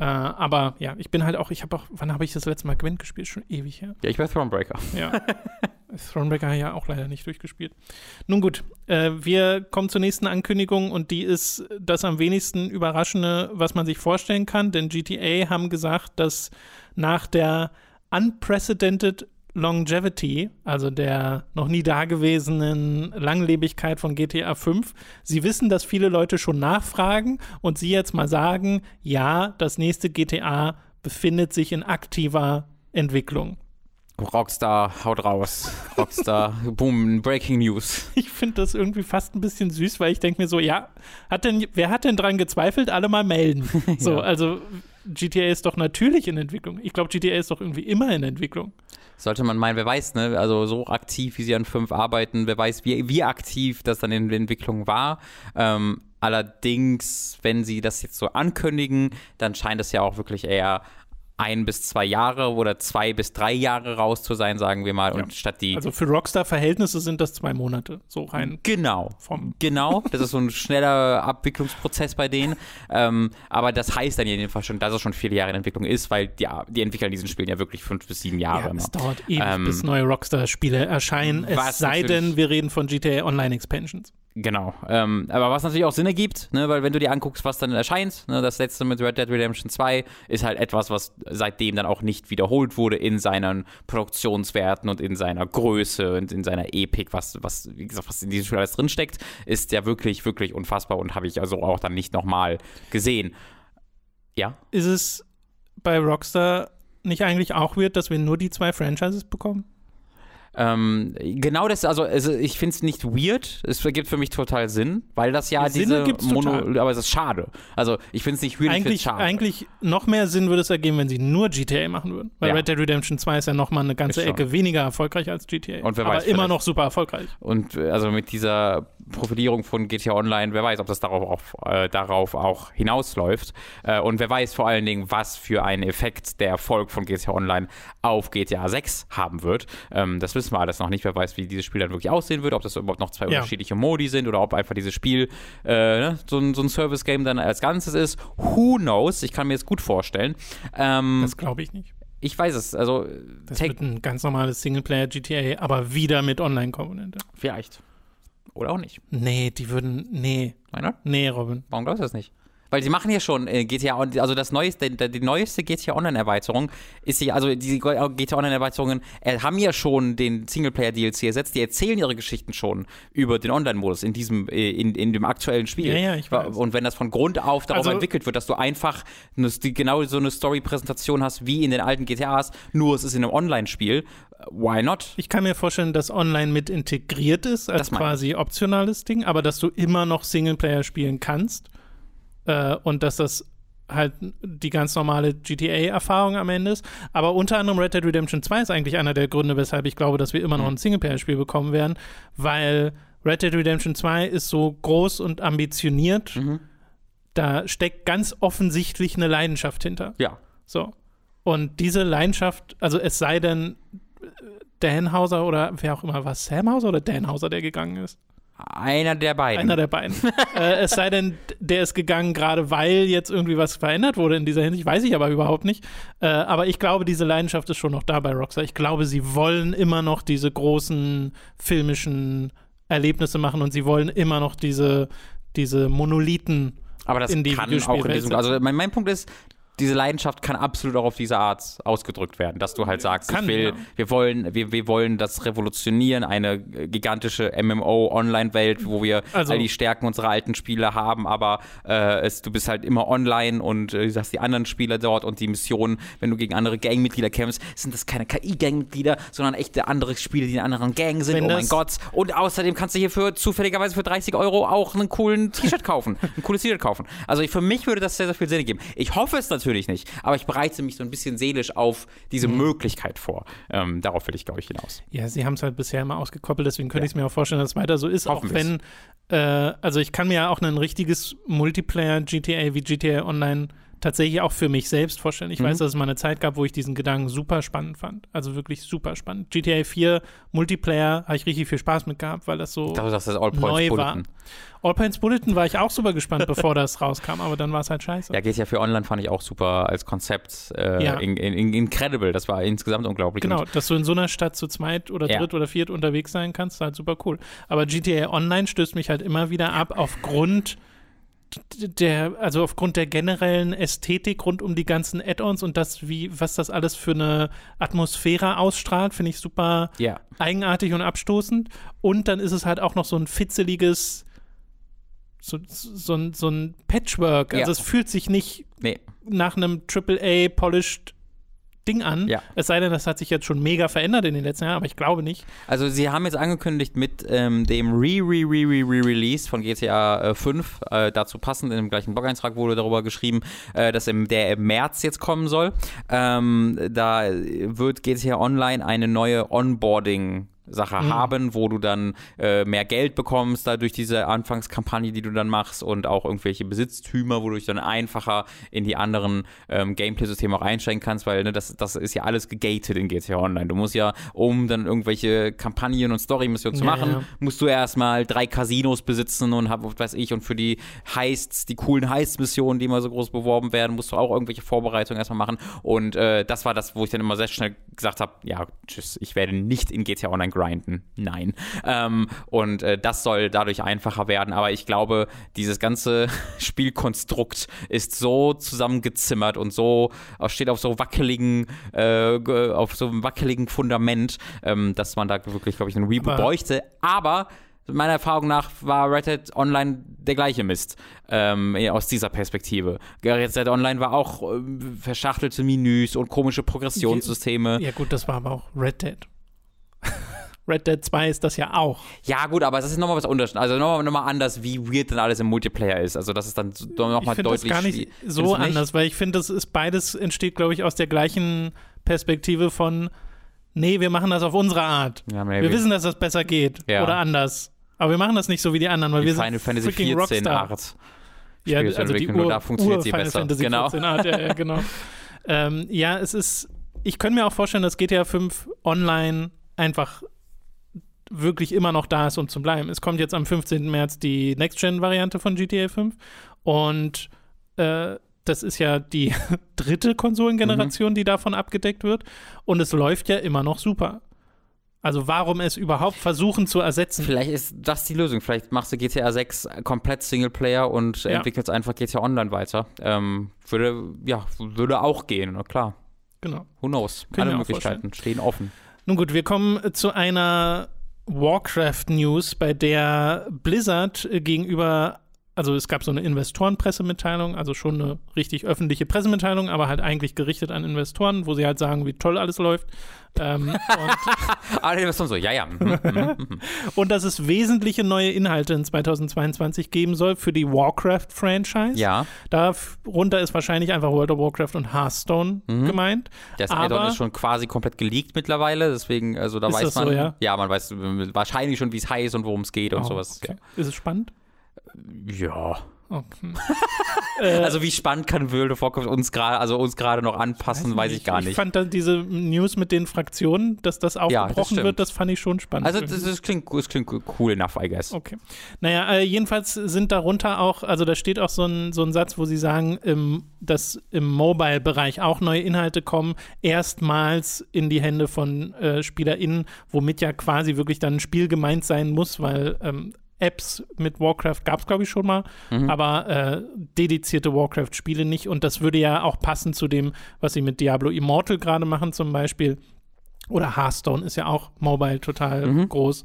Äh, aber ja, ich bin halt auch, ich habe auch, wann habe ich das letzte Mal Gwent gespielt? Schon ewig her. Ja, ich wäre Thronebreaker. Ja. Thronebreaker ja auch leider nicht durchgespielt. Nun gut, äh, wir kommen zur nächsten Ankündigung und die ist das am wenigsten überraschende, was man sich vorstellen kann, denn GTA haben gesagt, dass nach der unprecedented Longevity, also der noch nie dagewesenen Langlebigkeit von GTA 5, sie wissen, dass viele Leute schon nachfragen und sie jetzt mal sagen, ja, das nächste GTA befindet sich in aktiver Entwicklung. Rockstar, haut raus. Rockstar, boom, Breaking News. Ich finde das irgendwie fast ein bisschen süß, weil ich denke mir so, ja, hat denn, wer hat denn dran gezweifelt? Alle mal melden. So, Ja. also GTA ist doch natürlich in Entwicklung. Ich glaube, GTA ist doch irgendwie immer in Entwicklung. Sollte man meinen, wer weiß, ne? Also so aktiv, wie sie an 5 arbeiten, wer weiß, wie, wie aktiv das dann in der Entwicklung war. Ähm, allerdings, wenn sie das jetzt so ankündigen, dann scheint es ja auch wirklich eher ein bis zwei Jahre oder zwei bis drei Jahre raus zu sein, sagen wir mal. Und statt die. Also für Rockstar-Verhältnisse sind das zwei Monate, so rein Genau. vom. Genau, das ist so ein schneller Abwicklungsprozess bei denen. Ähm, aber das heißt dann jedenfalls schon, dass es schon viele Jahre in Entwicklung ist, weil die, die entwickeln diesen Spielen ja wirklich fünf bis sieben Jahre Ja, es dauert ewig, Ähm, bis neue Rockstar-Spiele erscheinen, es sei denn, wir reden von GTA Online-Expansions. Genau. Ähm, aber was natürlich auch Sinn ergibt, ne, weil wenn du dir anguckst, was dann erscheint, ne, das letzte mit Red Dead Redemption 2 ist halt etwas, was seitdem dann auch nicht wiederholt wurde in seinen Produktionswerten und in seiner Größe und in seiner Epik, was, was, wie gesagt, was in diesem Spiel alles drinsteckt, ist ja wirklich, wirklich unfassbar und habe ich also auch dann nicht nochmal gesehen. Ja? Ist es bei Rockstar nicht eigentlich auch weird, dass wir nur die zwei Franchises bekommen? Ähm, genau das, also, also ich finde es nicht weird, es ergibt für mich total Sinn, weil das ja Sinn diese ergibt's total. aber es ist schade. Also ich finde es nicht weird, ich Eigentlich, schade. eigentlich noch mehr Sinn würde es ergeben, wenn sie nur GTA machen würden. Weil Ja. Red Dead Redemption 2 ist ja noch mal eine ganze. Ecke weniger erfolgreich als GTA. Und wer aber weiß, immer vielleicht- noch super erfolgreich. Und äh, also mit dieser Profilierung von GTA Online, wer weiß, ob das darauf auch, äh, darauf auch hinausläuft. Äh, und wer weiß vor allen Dingen, was für einen Effekt der Erfolg von GTA Online auf GTA 6 haben wird. Ähm, das wissen wir alles noch nicht. Wer weiß, wie dieses Spiel dann wirklich aussehen wird, ob das überhaupt noch zwei Ja. unterschiedliche Modi sind oder ob einfach dieses Spiel äh, ne, so, ein, so ein Service-Game dann als Ganzes ist. Who knows? Ich kann mir das gut vorstellen. Ähm, Das glaube ich nicht. ich weiß es. Also, Das wird ein ganz normales Singleplayer-GTA, aber wieder mit Online-Komponente. vielleicht. Oder auch nicht. Nee, die würden. Nee. Not? Nee, Robin. Warum glaubst du das nicht? Weil sie machen ja schon äh, GTA, On- also das neueste, die, die neueste GTA Online-Erweiterung ist ja, also die GTA Online-Erweiterungen äh, haben ja schon den Singleplayer-DLC ersetzt, die erzählen ihre Geschichten schon über den Online-Modus in diesem, äh, in, in dem aktuellen Spiel. Ja, ja, ich weiß. Und wenn das von Grund auf darauf Also- entwickelt wird, dass du einfach eine, die, genau so eine Story-Präsentation hast wie in den alten GTAs, nur es ist in einem Online-Spiel, äh, why not? Ich kann mir vorstellen, dass online mit integriert ist, als quasi optionales Ding, aber dass du immer noch Singleplayer spielen kannst äh, und dass das halt die ganz normale GTA-Erfahrung am Ende ist. Aber unter anderem Red Dead Redemption 2 ist eigentlich einer der Gründe, weshalb ich glaube, dass wir immer noch ein Singleplayer-Spiel bekommen werden, weil Red Dead Redemption 2 ist so groß und ambitioniert. Mhm. Da steckt ganz offensichtlich eine Leidenschaft hinter. Ja. So. Und diese Leidenschaft, also es sei denn, äh, Dan Hauser oder wer auch immer, war es Sam Hauser oder Dan Hauser, der gegangen ist? Einer der beiden. Einer der beiden. äh, es sei denn, der ist gegangen, gerade weil jetzt irgendwie was verändert wurde in dieser Hinsicht, weiß ich aber überhaupt nicht. Äh, aber ich glaube, diese Leidenschaft ist schon noch da bei Rockstar. Ich glaube, sie wollen immer noch diese großen filmischen Erlebnisse machen und sie wollen immer noch diese, diese Monolithen Aber das in die kann auch in diesem, also mein, mein Punkt ist, diese Leidenschaft kann absolut auch auf diese Art ausgedrückt werden, dass du halt sagst, Kann, ich will, ja. wir wollen, wir, wir wollen das revolutionieren, eine gigantische MMO-Online-Welt, wo wir Also- all die Stärken unserer alten Spiele haben, aber äh, es, du bist halt immer online und äh, du hast die anderen Spieler dort und die Missionen, wenn du gegen andere Gangmitglieder kämpfst, sind das keine KI-Gangmitglieder, sondern echte andere Spieler, die in einer anderen Gang sind. Wenn oh mein Gott. Und außerdem kannst du hier für zufälligerweise für 30 Euro auch einen coolen T-Shirt kaufen, ein cooles T-Shirt kaufen. Also ich, für mich würde das sehr, sehr viel Sinn geben. Ich hoffe es natürlich nicht, aber ich bereite mich so ein bisschen seelisch auf diese Mhm. Möglichkeit vor. Ähm, darauf will ich, glaube ich, hinaus. Ja, sie haben es halt bisher immer ausgekoppelt, deswegen könnte Ja. ich es mir auch vorstellen, dass es weiter so ist, auch wenn, äh, also ich kann mir ja auch ein richtiges Multiplayer-GTA wie GTA Online tatsächlich auch für mich selbst vorstellen. Ich Mhm. weiß, dass es mal eine Zeit gab, wo ich diesen Gedanken super spannend fand. Also wirklich super spannend. GTA 4 Multiplayer habe ich richtig viel Spaß mit gehabt, weil das so Ich dachte, das ist All Points neu war. Bulletin. All Points Bulletin war ich auch super gespannt, bevor das rauskam, aber dann war es halt scheiße. Ja, ja für Online fand ich auch super als Konzept. Äh, Ja. in, in, in, incredible. Das war insgesamt unglaublich. Genau, dass du in so einer Stadt zu zweit oder Ja. dritt oder viert unterwegs sein kannst, ist halt super cool. Aber GTA Online stößt mich halt immer wieder ab aufgrund der, also aufgrund der generellen Ästhetik rund um die ganzen Add-ons und das, wie, was das alles für eine Atmosphäre ausstrahlt, finde ich super Ja. eigenartig und abstoßend. Und dann ist es halt auch noch so ein fitzeliges, so, so, ein- so ein Patchwork. Also Ja. es fühlt sich nicht Nee. nach einem AAA-polished Ding an. Ja. Es sei denn, das hat sich jetzt schon mega verändert in den letzten Jahren, aber ich glaube nicht. Also sie haben jetzt angekündigt mit ähm, dem Re-Re-Re-Re-Re-Release von GTA äh, 5, äh, dazu passend in dem gleichen Blog-Eintrag wurde darüber geschrieben, äh, dass im, der im März jetzt kommen soll. Ähm, da wird GTA Online eine neue Onboarding Sache haben, wo du dann äh, mehr Geld bekommst, da durch diese Anfangskampagne, die du dann machst und auch irgendwelche Besitztümer, wodurch du dann einfacher in die anderen ähm, Gameplay-Systeme auch einsteigen kannst, weil ne, das, das ist ja alles gegated in GTA Online. Du musst ja, um dann irgendwelche Kampagnen und Story-Missionen zu Ja, machen, ja. musst du erstmal drei Casinos besitzen und hab, was weiß ich, und für die Heists, die coolen Heist-Missionen, die immer so groß beworben werden, musst du auch irgendwelche Vorbereitungen erstmal machen. Und äh, das war das, wo ich dann immer sehr schnell gesagt habe, ja, tschüss, ich werde nicht in GTA Online grinden. Nein. Ähm, und äh, das soll dadurch einfacher werden. Aber ich glaube, dieses ganze Spielkonstrukt ist so zusammengezimmert und so äh, steht auf so wackeligen, äh, auf so einem wackeligen Fundament, ähm, dass man da wirklich, glaube ich, einen Reboot bräuchte. Aber meiner Erfahrung nach war Red Dead Online der gleiche Mist ähm, eher aus dieser Perspektive. Red Dead Online war auch ähm, verschachtelte Menüs und komische Progressionssysteme. Ja, gut, das war aber auch Red Dead. Red Dead 2 ist das ja auch. Ja, gut, aber das ist nochmal was Unterschied. Also nochmal noch mal anders, wie weird dann alles im Multiplayer ist. Also das ist dann nochmal Ich deutlich finde das gar nicht so anders, weil ich finde, das ist beides entsteht, glaube ich, aus der gleichen Perspektive von, nee, wir machen das auf unsere Art. Ja, Wir wissen, dass das besser geht Ja. oder anders. Aber wir machen das nicht so wie die anderen, weil die wir sind Final Fantasy freaking 14 Rockstar. Art. Ja, also die Ur, da funktioniert Ur sie Final besser. Fantasy Genau. 14 Art, ja, ja, genau. ähm, ja, es ist, ich könnte mir auch vorstellen, dass GTA 5 online einfach wirklich immer noch da ist, um zu bleiben. Es kommt jetzt am 15. März die Next-Gen-Variante von GTA 5 und äh, das ist ja die dritte Konsolengeneration, die davon abgedeckt wird und es läuft ja immer noch super. Also warum es überhaupt versuchen zu ersetzen? Vielleicht ist das die Lösung. Vielleicht machst du GTA 6 komplett Singleplayer und Ja. entwickelst einfach GTA Online weiter. Ähm, würde, ja, würde auch gehen, na klar. Genau. Who knows? Können Alle Möglichkeiten stehen offen. Nun gut, wir kommen zu einer Warcraft-News, bei der Blizzard gegenüber, also es gab so eine Investorenpressemitteilung, also schon eine richtig öffentliche Pressemitteilung, aber halt eigentlich gerichtet an Investoren, wo sie halt sagen, wie toll alles läuft. ähm, und, Alle Investoren so, ja, ja. mhm, mhm, mhm. und dass es wesentliche neue Inhalte in 2022 geben soll für die Warcraft-Franchise. ja, Darunter ist wahrscheinlich einfach World of Warcraft und Hearthstone Mhm. gemeint. das Add-on ist schon quasi komplett geleakt mittlerweile, deswegen, also da weiß das so, man, ja? man weiß wahrscheinlich schon, wie es heißt und worum es geht und Oh, sowas. okay. Ist es spannend? Ja. Okay. Also wie spannend kann World of Warcraft uns gerade, also uns gerade noch anpassen, weiß, ich gar Ich nicht. fand dann diese News mit den Fraktionen, dass das aufgebrochen stimmt. wird, das fand ich schon spannend. Also das, das, klingt, das klingt cool enough, I guess. Okay. Naja, äh, jedenfalls sind darunter auch, also da steht auch so ein, so ein Satz, wo sie sagen, im, dass im Mobile-Bereich auch neue Inhalte kommen, erstmals in die Hände von äh, SpielerInnen, womit ja quasi wirklich dann ein Spiel gemeint sein muss, weil ähm, Apps mit Warcraft gab es, glaube ich, schon mal, Mhm. aber äh, dedizierte Warcraft-Spiele nicht. Und das würde ja auch passen zu dem, was sie mit Diablo Immortal gerade machen, zum Beispiel. Oder Hearthstone ist ja auch mobile total Mhm. groß.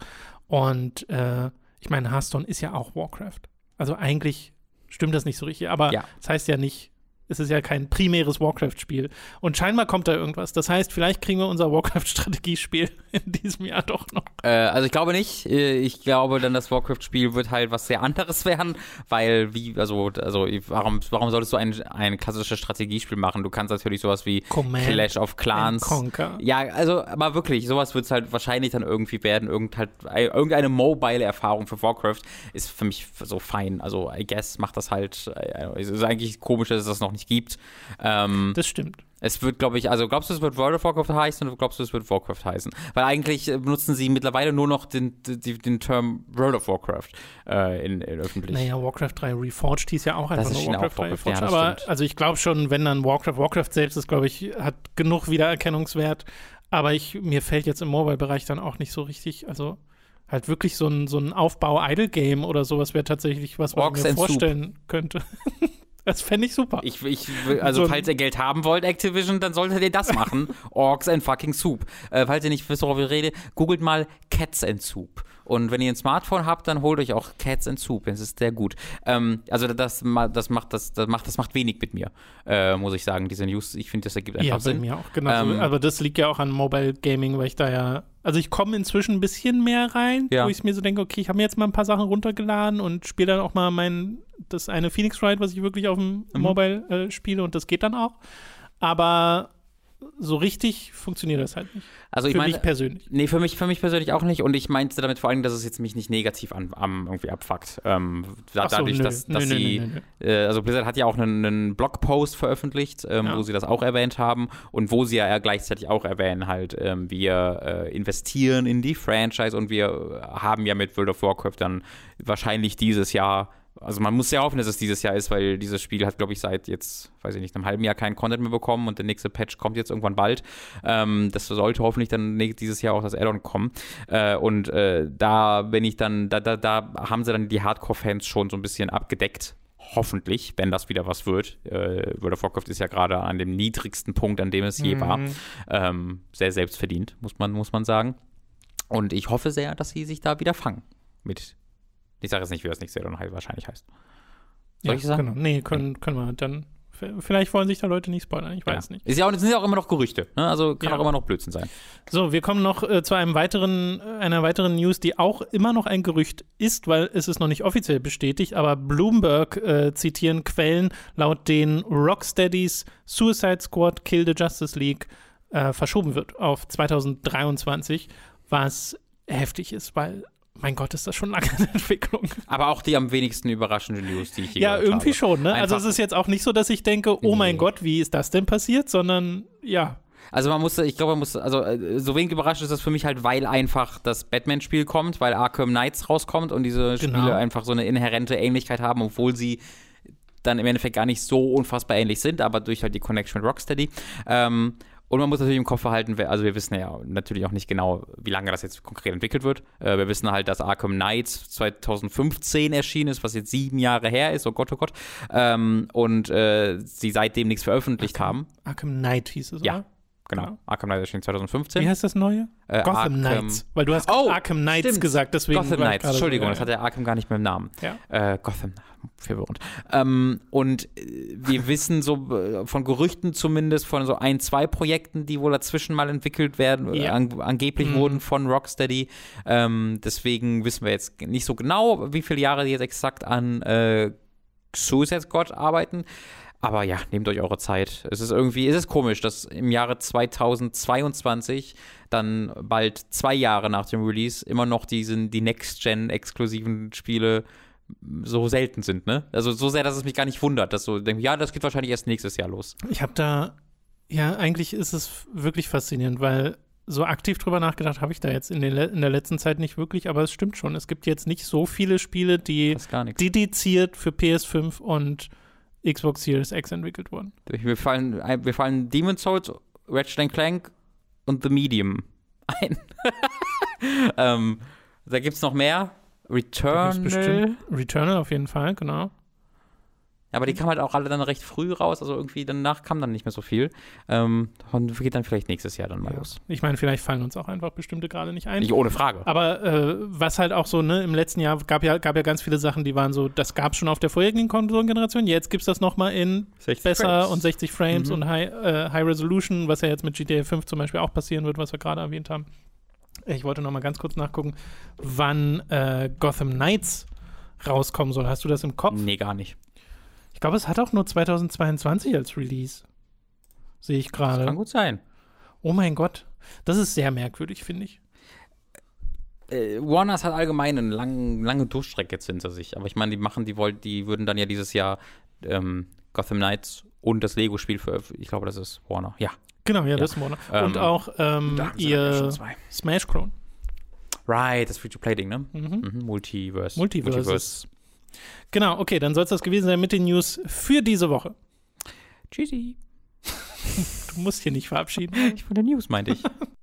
Und äh, ich meine, Hearthstone ist ja auch Warcraft. Also eigentlich stimmt das nicht so richtig, aber Ja. das heißt ja nicht, es ist ja kein primäres Warcraft-Spiel. Und scheinbar kommt da irgendwas. Das heißt, vielleicht kriegen wir unser Warcraft-Strategiespiel in diesem Jahr doch noch. Äh, also ich glaube nicht. Äh, Ich glaube dann, das Warcraft-Spiel wird halt was sehr anderes werden, weil wie, also, also warum, warum solltest du ein, ein klassisches Strategiespiel machen? Du kannst natürlich sowas wie Command Clash of Clans. Conquer. Ja, also, aber wirklich, sowas wird es halt wahrscheinlich dann irgendwie werden. Irgend halt, irgendeine mobile Erfahrung für Warcraft ist für mich so fein. Also, I guess macht das halt, äh, es ist eigentlich komisch, dass es das noch nicht gibt. Ähm, Das stimmt. es wird, glaube ich, also glaubst du, es wird World of Warcraft heißen oder glaubst du, es wird Warcraft heißen? Weil eigentlich äh, benutzen sie mittlerweile nur noch den, den, den Term World of Warcraft äh, in, in öffentlich. Naja, Warcraft 3 Reforged hieß ja auch einfach nur Warcraft auch 3 Warcraft, ja, Reforged. das aber stimmt. also ich glaube schon, wenn dann Warcraft, Warcraft selbst ist, glaube ich, hat genug Wiedererkennungswert. Aber ich, mir fällt jetzt im Mobile-Bereich dann auch nicht so richtig, also halt wirklich so ein, so ein Aufbau-Idle-Game oder sowas wäre tatsächlich was, was ich mir and Soup. vorstellen könnte. das fände ich super. Ich, ich, also So falls ihr Geld haben wollt, Activision, dann solltet ihr das machen. Orcs and fucking Soup. Äh, falls ihr nicht wisst, worauf ich rede, googelt mal Cats and Soup. Und wenn ihr ein Smartphone habt, dann holt euch auch Cats and Soup. Das ist sehr gut. Ähm, also das, das, macht, das, das, macht, das macht wenig mit mir, äh, muss ich sagen, diese News. Ich finde, das ergibt einfach ja, Sinn. mir auch, genau. Ähm, aber das liegt ja auch an Mobile Gaming, weil ich da ja, also ich komme inzwischen ein bisschen mehr rein, Ja. wo ich mir so denke, okay, ich habe mir jetzt mal ein paar Sachen runtergeladen und spiele dann auch mal mein, das eine Phoenix Wright, was ich wirklich auf dem Mhm. Mobile äh, spiele und das geht dann auch. Aber so richtig funktioniert das halt nicht. Also ich Für meine, mich persönlich. Nee, für mich, für mich persönlich auch nicht. Und ich meinte damit vor allem, dass es jetzt mich nicht negativ an, am irgendwie abfuckt. Ähm, da, so, dadurch, nö, dass, dass nö, sie, nö. Äh, also Blizzard hat ja auch einen, einen Blogpost veröffentlicht, ähm, Ja. wo sie das auch erwähnt haben und wo sie ja gleichzeitig auch erwähnen halt, ähm, wir äh, investieren in die Franchise und wir haben ja mit World of Warcraft dann wahrscheinlich dieses Jahr also man muss ja hoffen, dass es dieses Jahr ist, weil dieses Spiel hat, glaube ich, seit jetzt, weiß ich nicht, einem halben Jahr keinen Content mehr bekommen und der nächste Patch kommt jetzt irgendwann bald. Ähm, das sollte hoffentlich dann dieses Jahr auch das Add-on kommen. Äh, und äh, da bin ich dann, da, da, da haben sie dann die Hardcore-Fans schon so ein bisschen abgedeckt. Hoffentlich, wenn das wieder was wird. Äh, World of Warcraft ist ja gerade an dem niedrigsten Punkt, an dem es je war. Mhm. Ähm, sehr selbstverdient, muss man, muss man sagen. Und ich hoffe sehr, dass sie sich da wieder fangen. Mit, ich sage jetzt nicht, wie das nächste Add-on wahrscheinlich heißt. Soll Ja, ich sagen? Genau. Nee, können, können wir dann Vielleicht wollen sich da Leute nicht spoilern, ich weiß ja. nicht. Ist ja auch, sind ja auch immer noch Gerüchte. Ne? Also kann Ja. auch immer noch Blödsinn sein. So, wir kommen noch äh, zu einem weiteren, äh, einer weiteren News, die auch immer noch ein Gerücht ist, weil es ist noch nicht offiziell bestätigt, aber Bloomberg äh, zitieren Quellen, laut denen Rocksteadys Suicide Squad Kill the Justice League äh, verschoben wird auf 2023, was heftig ist, weil, mein Gott, ist das schon lange in Entwicklung. Aber auch die am wenigsten überraschende News, die ich hier Ja, irgendwie habe. schon, ne? Also es ist jetzt auch nicht so, dass ich denke, oh mein Nee. Gott, wie ist das denn passiert, sondern ja, Also man musste, ich glaube, man muss, also äh, so wenig überrascht ist das für mich halt, weil einfach das Batman-Spiel kommt, weil Arkham Knights rauskommt und diese Genau. Spiele einfach so eine inhärente Ähnlichkeit haben, obwohl sie dann im Endeffekt gar nicht so unfassbar ähnlich sind, aber durch halt die Connection mit Rocksteady. Ähm, und man muss natürlich im Kopf behalten, also wir wissen ja natürlich auch nicht genau, wie lange das jetzt konkret entwickelt wird. Äh, wir wissen halt, dass Arkham Knights 2015 erschienen ist, was jetzt sieben Jahre her ist, oh Gott, oh Gott. Ähm, und äh, sie seitdem nichts veröffentlicht haben. Arkham Knight hieß es, Ja, oder? Genau. Genau. Arkham Knight erschien 2015. Wie heißt das neue? Äh, Gotham Arkham- Knights. Weil du hast Oh, Arkham Knights stimmt. gesagt, deswegen. Gotham Knights, Entschuldigung, ja, das hat der Arkham gar nicht mehr im Namen. Ja. Äh, Gotham, verwirrend. Ähm, und äh, wir wissen so äh, von Gerüchten zumindest von so ein, zwei Projekten, die wohl dazwischen mal entwickelt werden, Ja. an, angeblich Mhm. wurden von Rocksteady. Ähm, deswegen wissen wir jetzt nicht so genau, wie viele Jahre die jetzt exakt an äh, Suicide Squad arbeiten. Aber ja, nehmt euch eure Zeit. Es ist irgendwie, es ist komisch, dass im Jahre 2022, dann bald zwei Jahre nach dem Release, immer noch diesen, die Next-Gen-exklusiven Spiele so selten sind, ne? Also so sehr, dass es mich gar nicht wundert, dass so, denke, ja, das geht wahrscheinlich erst nächstes Jahr los. Ich habe da, ja, eigentlich ist es wirklich faszinierend, weil so aktiv drüber nachgedacht habe ich da jetzt in, den, in der letzten Zeit nicht wirklich, aber es stimmt schon. Es gibt jetzt nicht so viele Spiele, die dediziert für PS5 und Xbox Series X entwickelt wurden. Wir fallen, wir fallen Demon's Souls, Ratchet Clank und The Medium ein. ähm, da gibt's noch mehr. Returnal. Returnal auf jeden Fall, genau. Aber die kamen halt auch alle dann recht früh raus, also irgendwie danach kam dann nicht mehr so viel. Ähm, und geht dann vielleicht nächstes Jahr dann mal los. Ich meine, vielleicht fallen uns auch einfach bestimmte gerade nicht ein. Nicht ohne Frage. Aber äh, was halt auch so, ne, im letzten Jahr gab ja, gab ja ganz viele Sachen, die waren so, das gab schon auf der vorherigen Konsolengeneration, jetzt gibt es das nochmal in 60 besser Frames. und 60 Frames Mhm. und High, äh, High Resolution, was ja jetzt mit GTA 5 zum Beispiel auch passieren wird, was wir gerade erwähnt haben. Ich wollte nochmal ganz kurz nachgucken, wann äh, Gotham Knights rauskommen soll. Hast du das im Kopf? Nee, gar nicht. Ich glaube, es hat auch nur 2022 als Release. Sehe ich Das kann gerade. gut sein. Oh mein Gott. Das ist sehr merkwürdig, finde ich. Äh, Warners hat allgemein eine lang, lange Durchstrecke jetzt hinter sich. Aber ich meine, die machen, die wollten, die würden dann ja dieses Jahr ähm, Gotham Knights und das Lego-Spiel veröffentlichen. Ich glaube, das ist Warner. Ja. Genau, ja, das ist Warner. Ähm, Und auch ähm, ja ihr zwei. Smash-Clone. Right, das Free-to-Play-Ding, ne? Mhm. Mhm. Multiverse. Multiverses. Genau, okay, dann soll es das gewesen sein mit den News für diese Woche. Tschüssi. Du musst hier nicht verabschieden. Ich von der News, meinte ich.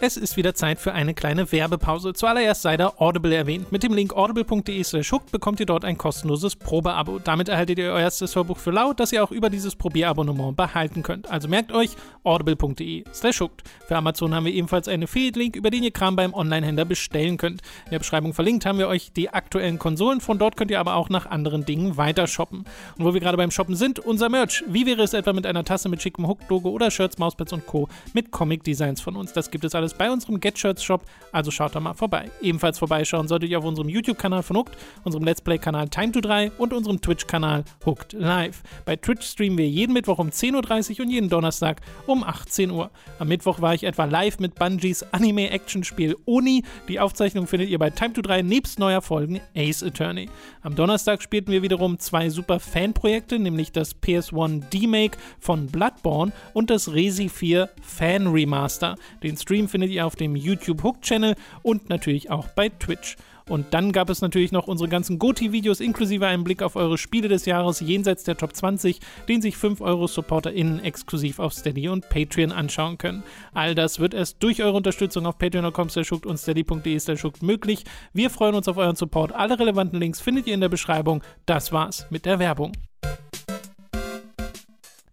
Es ist wieder Zeit für eine kleine Werbepause. Zuallererst sei da Audible erwähnt. Mit dem Link audible.de slash hooked bekommt ihr dort ein kostenloses Probeabo. Damit erhaltet ihr euer erstes Hörbuch für laut, das ihr auch über dieses Probierabonnement behalten könnt. Also merkt euch audible.de slash hooked. Für Amazon haben wir ebenfalls einen Affiliate-Link, über den ihr Kram beim Onlinehändler bestellen könnt. In der Beschreibung verlinkt haben wir euch die aktuellen Konsolen. Von dort könnt ihr aber auch nach anderen Dingen weiter shoppen. Und wo wir gerade beim Shoppen sind, unser Merch. Wie wäre es etwa mit einer Tasse mit schickem Hooked-Logo oder Shirts, Mauspads und Co. mit Comic-Designs von uns? Das gibt es alles bei unserem Get Shirts Shop, also schaut da mal vorbei. Ebenfalls vorbeischauen solltet ihr auf unserem YouTube-Kanal von Hooked, unserem Let's Play-Kanal Time to 3 und unserem Twitch-Kanal Hooked Live. Bei Twitch streamen wir jeden Mittwoch um 10.30 Uhr und jeden Donnerstag um 18 Uhr. Am Mittwoch war ich etwa live mit Bungies Anime-Action-Spiel Oni. Die Aufzeichnung findet ihr bei Time to 3 nebst neuer Folgen Ace Attorney. Am Donnerstag spielten wir wiederum zwei super Fanprojekte, nämlich das PS1 D-Make von Bloodborne und das Resi 4 Fan Remaster. Den Stream findet ihr auf dem YouTube Hook Channel und natürlich auch bei Twitch. Und dann gab es natürlich noch unsere ganzen GOTI-Videos inklusive einem Blick auf eure Spiele des Jahres jenseits der Top 20, den sich 5 Euro SupporterInnen exklusiv auf Steady und Patreon anschauen können. All das wird erst durch eure Unterstützung auf patreon.com und steady.de möglich. Wir freuen uns auf euren Support. Alle relevanten Links findet ihr in der Beschreibung. Das war's mit der Werbung.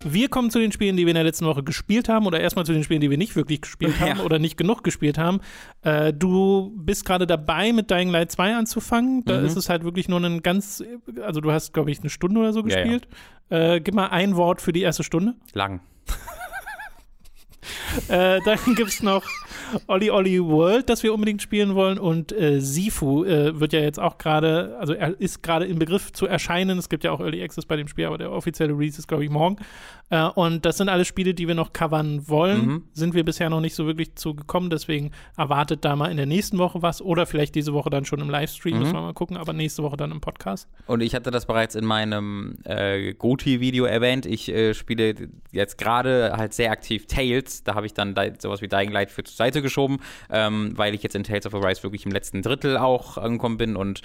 Wir kommen zu den Spielen, die wir in der letzten Woche gespielt haben, oder erstmal zu den Spielen, die wir nicht wirklich gespielt haben Ja. oder nicht genug gespielt haben. Äh, du bist gerade dabei, mit Dying Light 2 anzufangen. Da Mhm. ist es halt wirklich nur ein ganz, also du hast, glaube ich, eine Stunde oder so Ja, ja. gespielt. Äh, gib mal ein Wort für die erste Stunde. Lang. Äh, dann gibt es noch Olli Olli World, das wir unbedingt spielen wollen. Und äh, Sifu äh, wird ja jetzt auch gerade, also er ist gerade im Begriff zu erscheinen. Es gibt ja auch Early Access bei dem Spiel, aber der offizielle Release ist, glaube ich, morgen. Äh, und das sind alles Spiele, die wir noch covern wollen. Mhm. Sind wir bisher noch nicht so wirklich zu gekommen. Deswegen erwartet da mal in der nächsten Woche was. Oder vielleicht diese Woche dann schon im Livestream, Mhm. müssen wir mal gucken. Aber nächste Woche dann im Podcast. Und ich hatte das bereits in meinem äh, Goti-Video erwähnt. Ich äh, spiele jetzt gerade halt sehr aktiv Tales. Da habe ich dann da, sowas wie Dying Light für zur Seite geschoben, ähm, weil ich jetzt in Tales of Arise wirklich im letzten Drittel auch angekommen bin. Und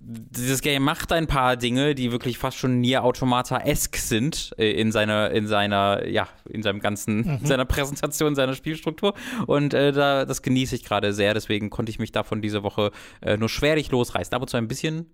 dieses Game macht ein paar Dinge, die wirklich fast schon Nier Automata-esque sind äh, in seiner, in seiner, ja, in seinem ganzen, seiner Präsentation, seiner Spielstruktur. Und äh, da, das genieße ich gerade sehr. Deswegen konnte ich mich davon diese Woche äh, nur schwerlich losreißen. Aber zu ein bisschen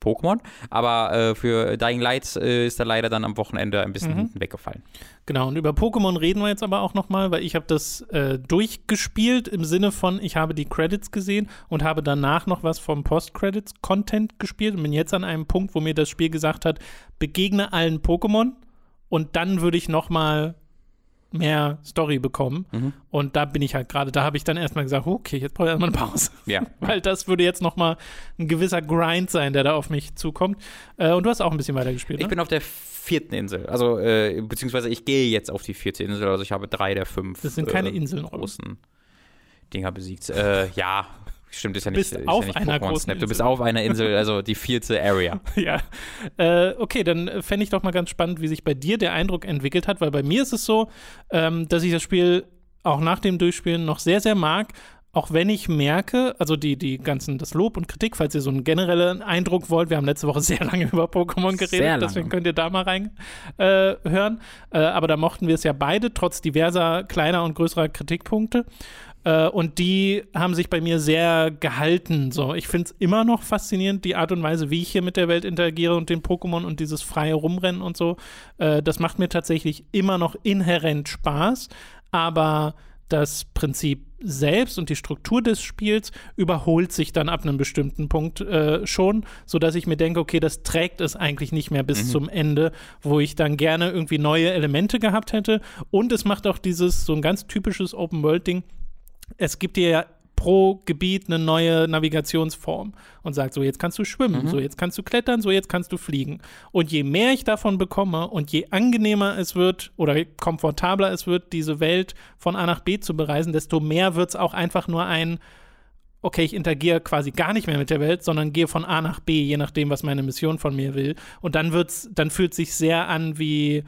Pokémon, aber äh, für Dying Light äh, ist er leider dann am Wochenende ein bisschen Mhm. hinten weggefallen. Genau, und über Pokémon reden wir jetzt aber auch nochmal, weil ich habe das äh, durchgespielt im Sinne von, ich habe die Credits gesehen und habe danach noch was vom Post-Credits-Content gespielt und bin jetzt an einem Punkt, wo mir das Spiel gesagt hat, begegne allen Pokémon und dann würde ich nochmal mehr Story bekommen. Mhm. Und da bin ich halt gerade, da habe ich dann erstmal gesagt, okay, jetzt brauche ich erstmal eine Pause. Ja. Weil das würde jetzt nochmal ein gewisser Grind sein, der da auf mich zukommt. Äh, und du hast auch ein bisschen weiter gespielt, Ich ne? bin auf der vierten Insel, also äh, beziehungsweise ich gehe jetzt auf die vierte Insel, also ich habe drei der fünf Das sind keine äh, Inseln, großen Dinger besiegt. Äh, ja, stimmt, ist ja nicht, Bist ist auf ja nicht einer Pokémon großen Snap. Du bist auf einer Insel, also die vierte Area. Ja. Äh, okay, dann fände ich doch mal ganz spannend, wie sich bei dir der Eindruck entwickelt hat, weil bei mir ist es so, ähm, dass ich das Spiel auch nach dem Durchspielen noch sehr, sehr mag. Auch wenn ich merke, also die, die ganzen, das Lob und Kritik, falls ihr so einen generellen Eindruck wollt, wir haben letzte Woche sehr lange über Pokémon geredet, deswegen könnt ihr da mal rein äh, hören. Äh, aber da mochten wir es ja beide, trotz diverser kleiner und größerer Kritikpunkte. Äh, und die haben sich bei mir sehr gehalten. So, ich finde es immer noch faszinierend, die Art und Weise, wie ich hier mit der Welt interagiere und den Pokémon und dieses freie Rumrennen und so. Äh, das macht mir tatsächlich immer noch inhärent Spaß, aber das Prinzip selbst und die Struktur des Spiels überholt sich dann ab einem bestimmten Punkt äh, schon, sodass ich mir denke, okay, das trägt es eigentlich nicht mehr bis zum Ende, wo ich dann gerne irgendwie neue Elemente gehabt hätte. Und es macht auch dieses so ein ganz typisches Open-World-Ding. Es gibt dir ja pro Gebiet eine neue Navigationsform und sagt so, jetzt kannst du schwimmen, so jetzt kannst du klettern, so jetzt kannst du fliegen. Und je mehr ich davon bekomme und je angenehmer es wird oder komfortabler es wird, diese Welt von A nach B zu bereisen, desto mehr wird es auch einfach nur ein, okay, ich interagiere quasi gar nicht mehr mit der Welt, sondern gehe von A nach B, je nachdem, was meine Mission von mir will. Und dann wird's, dann fühlt sich sehr an wie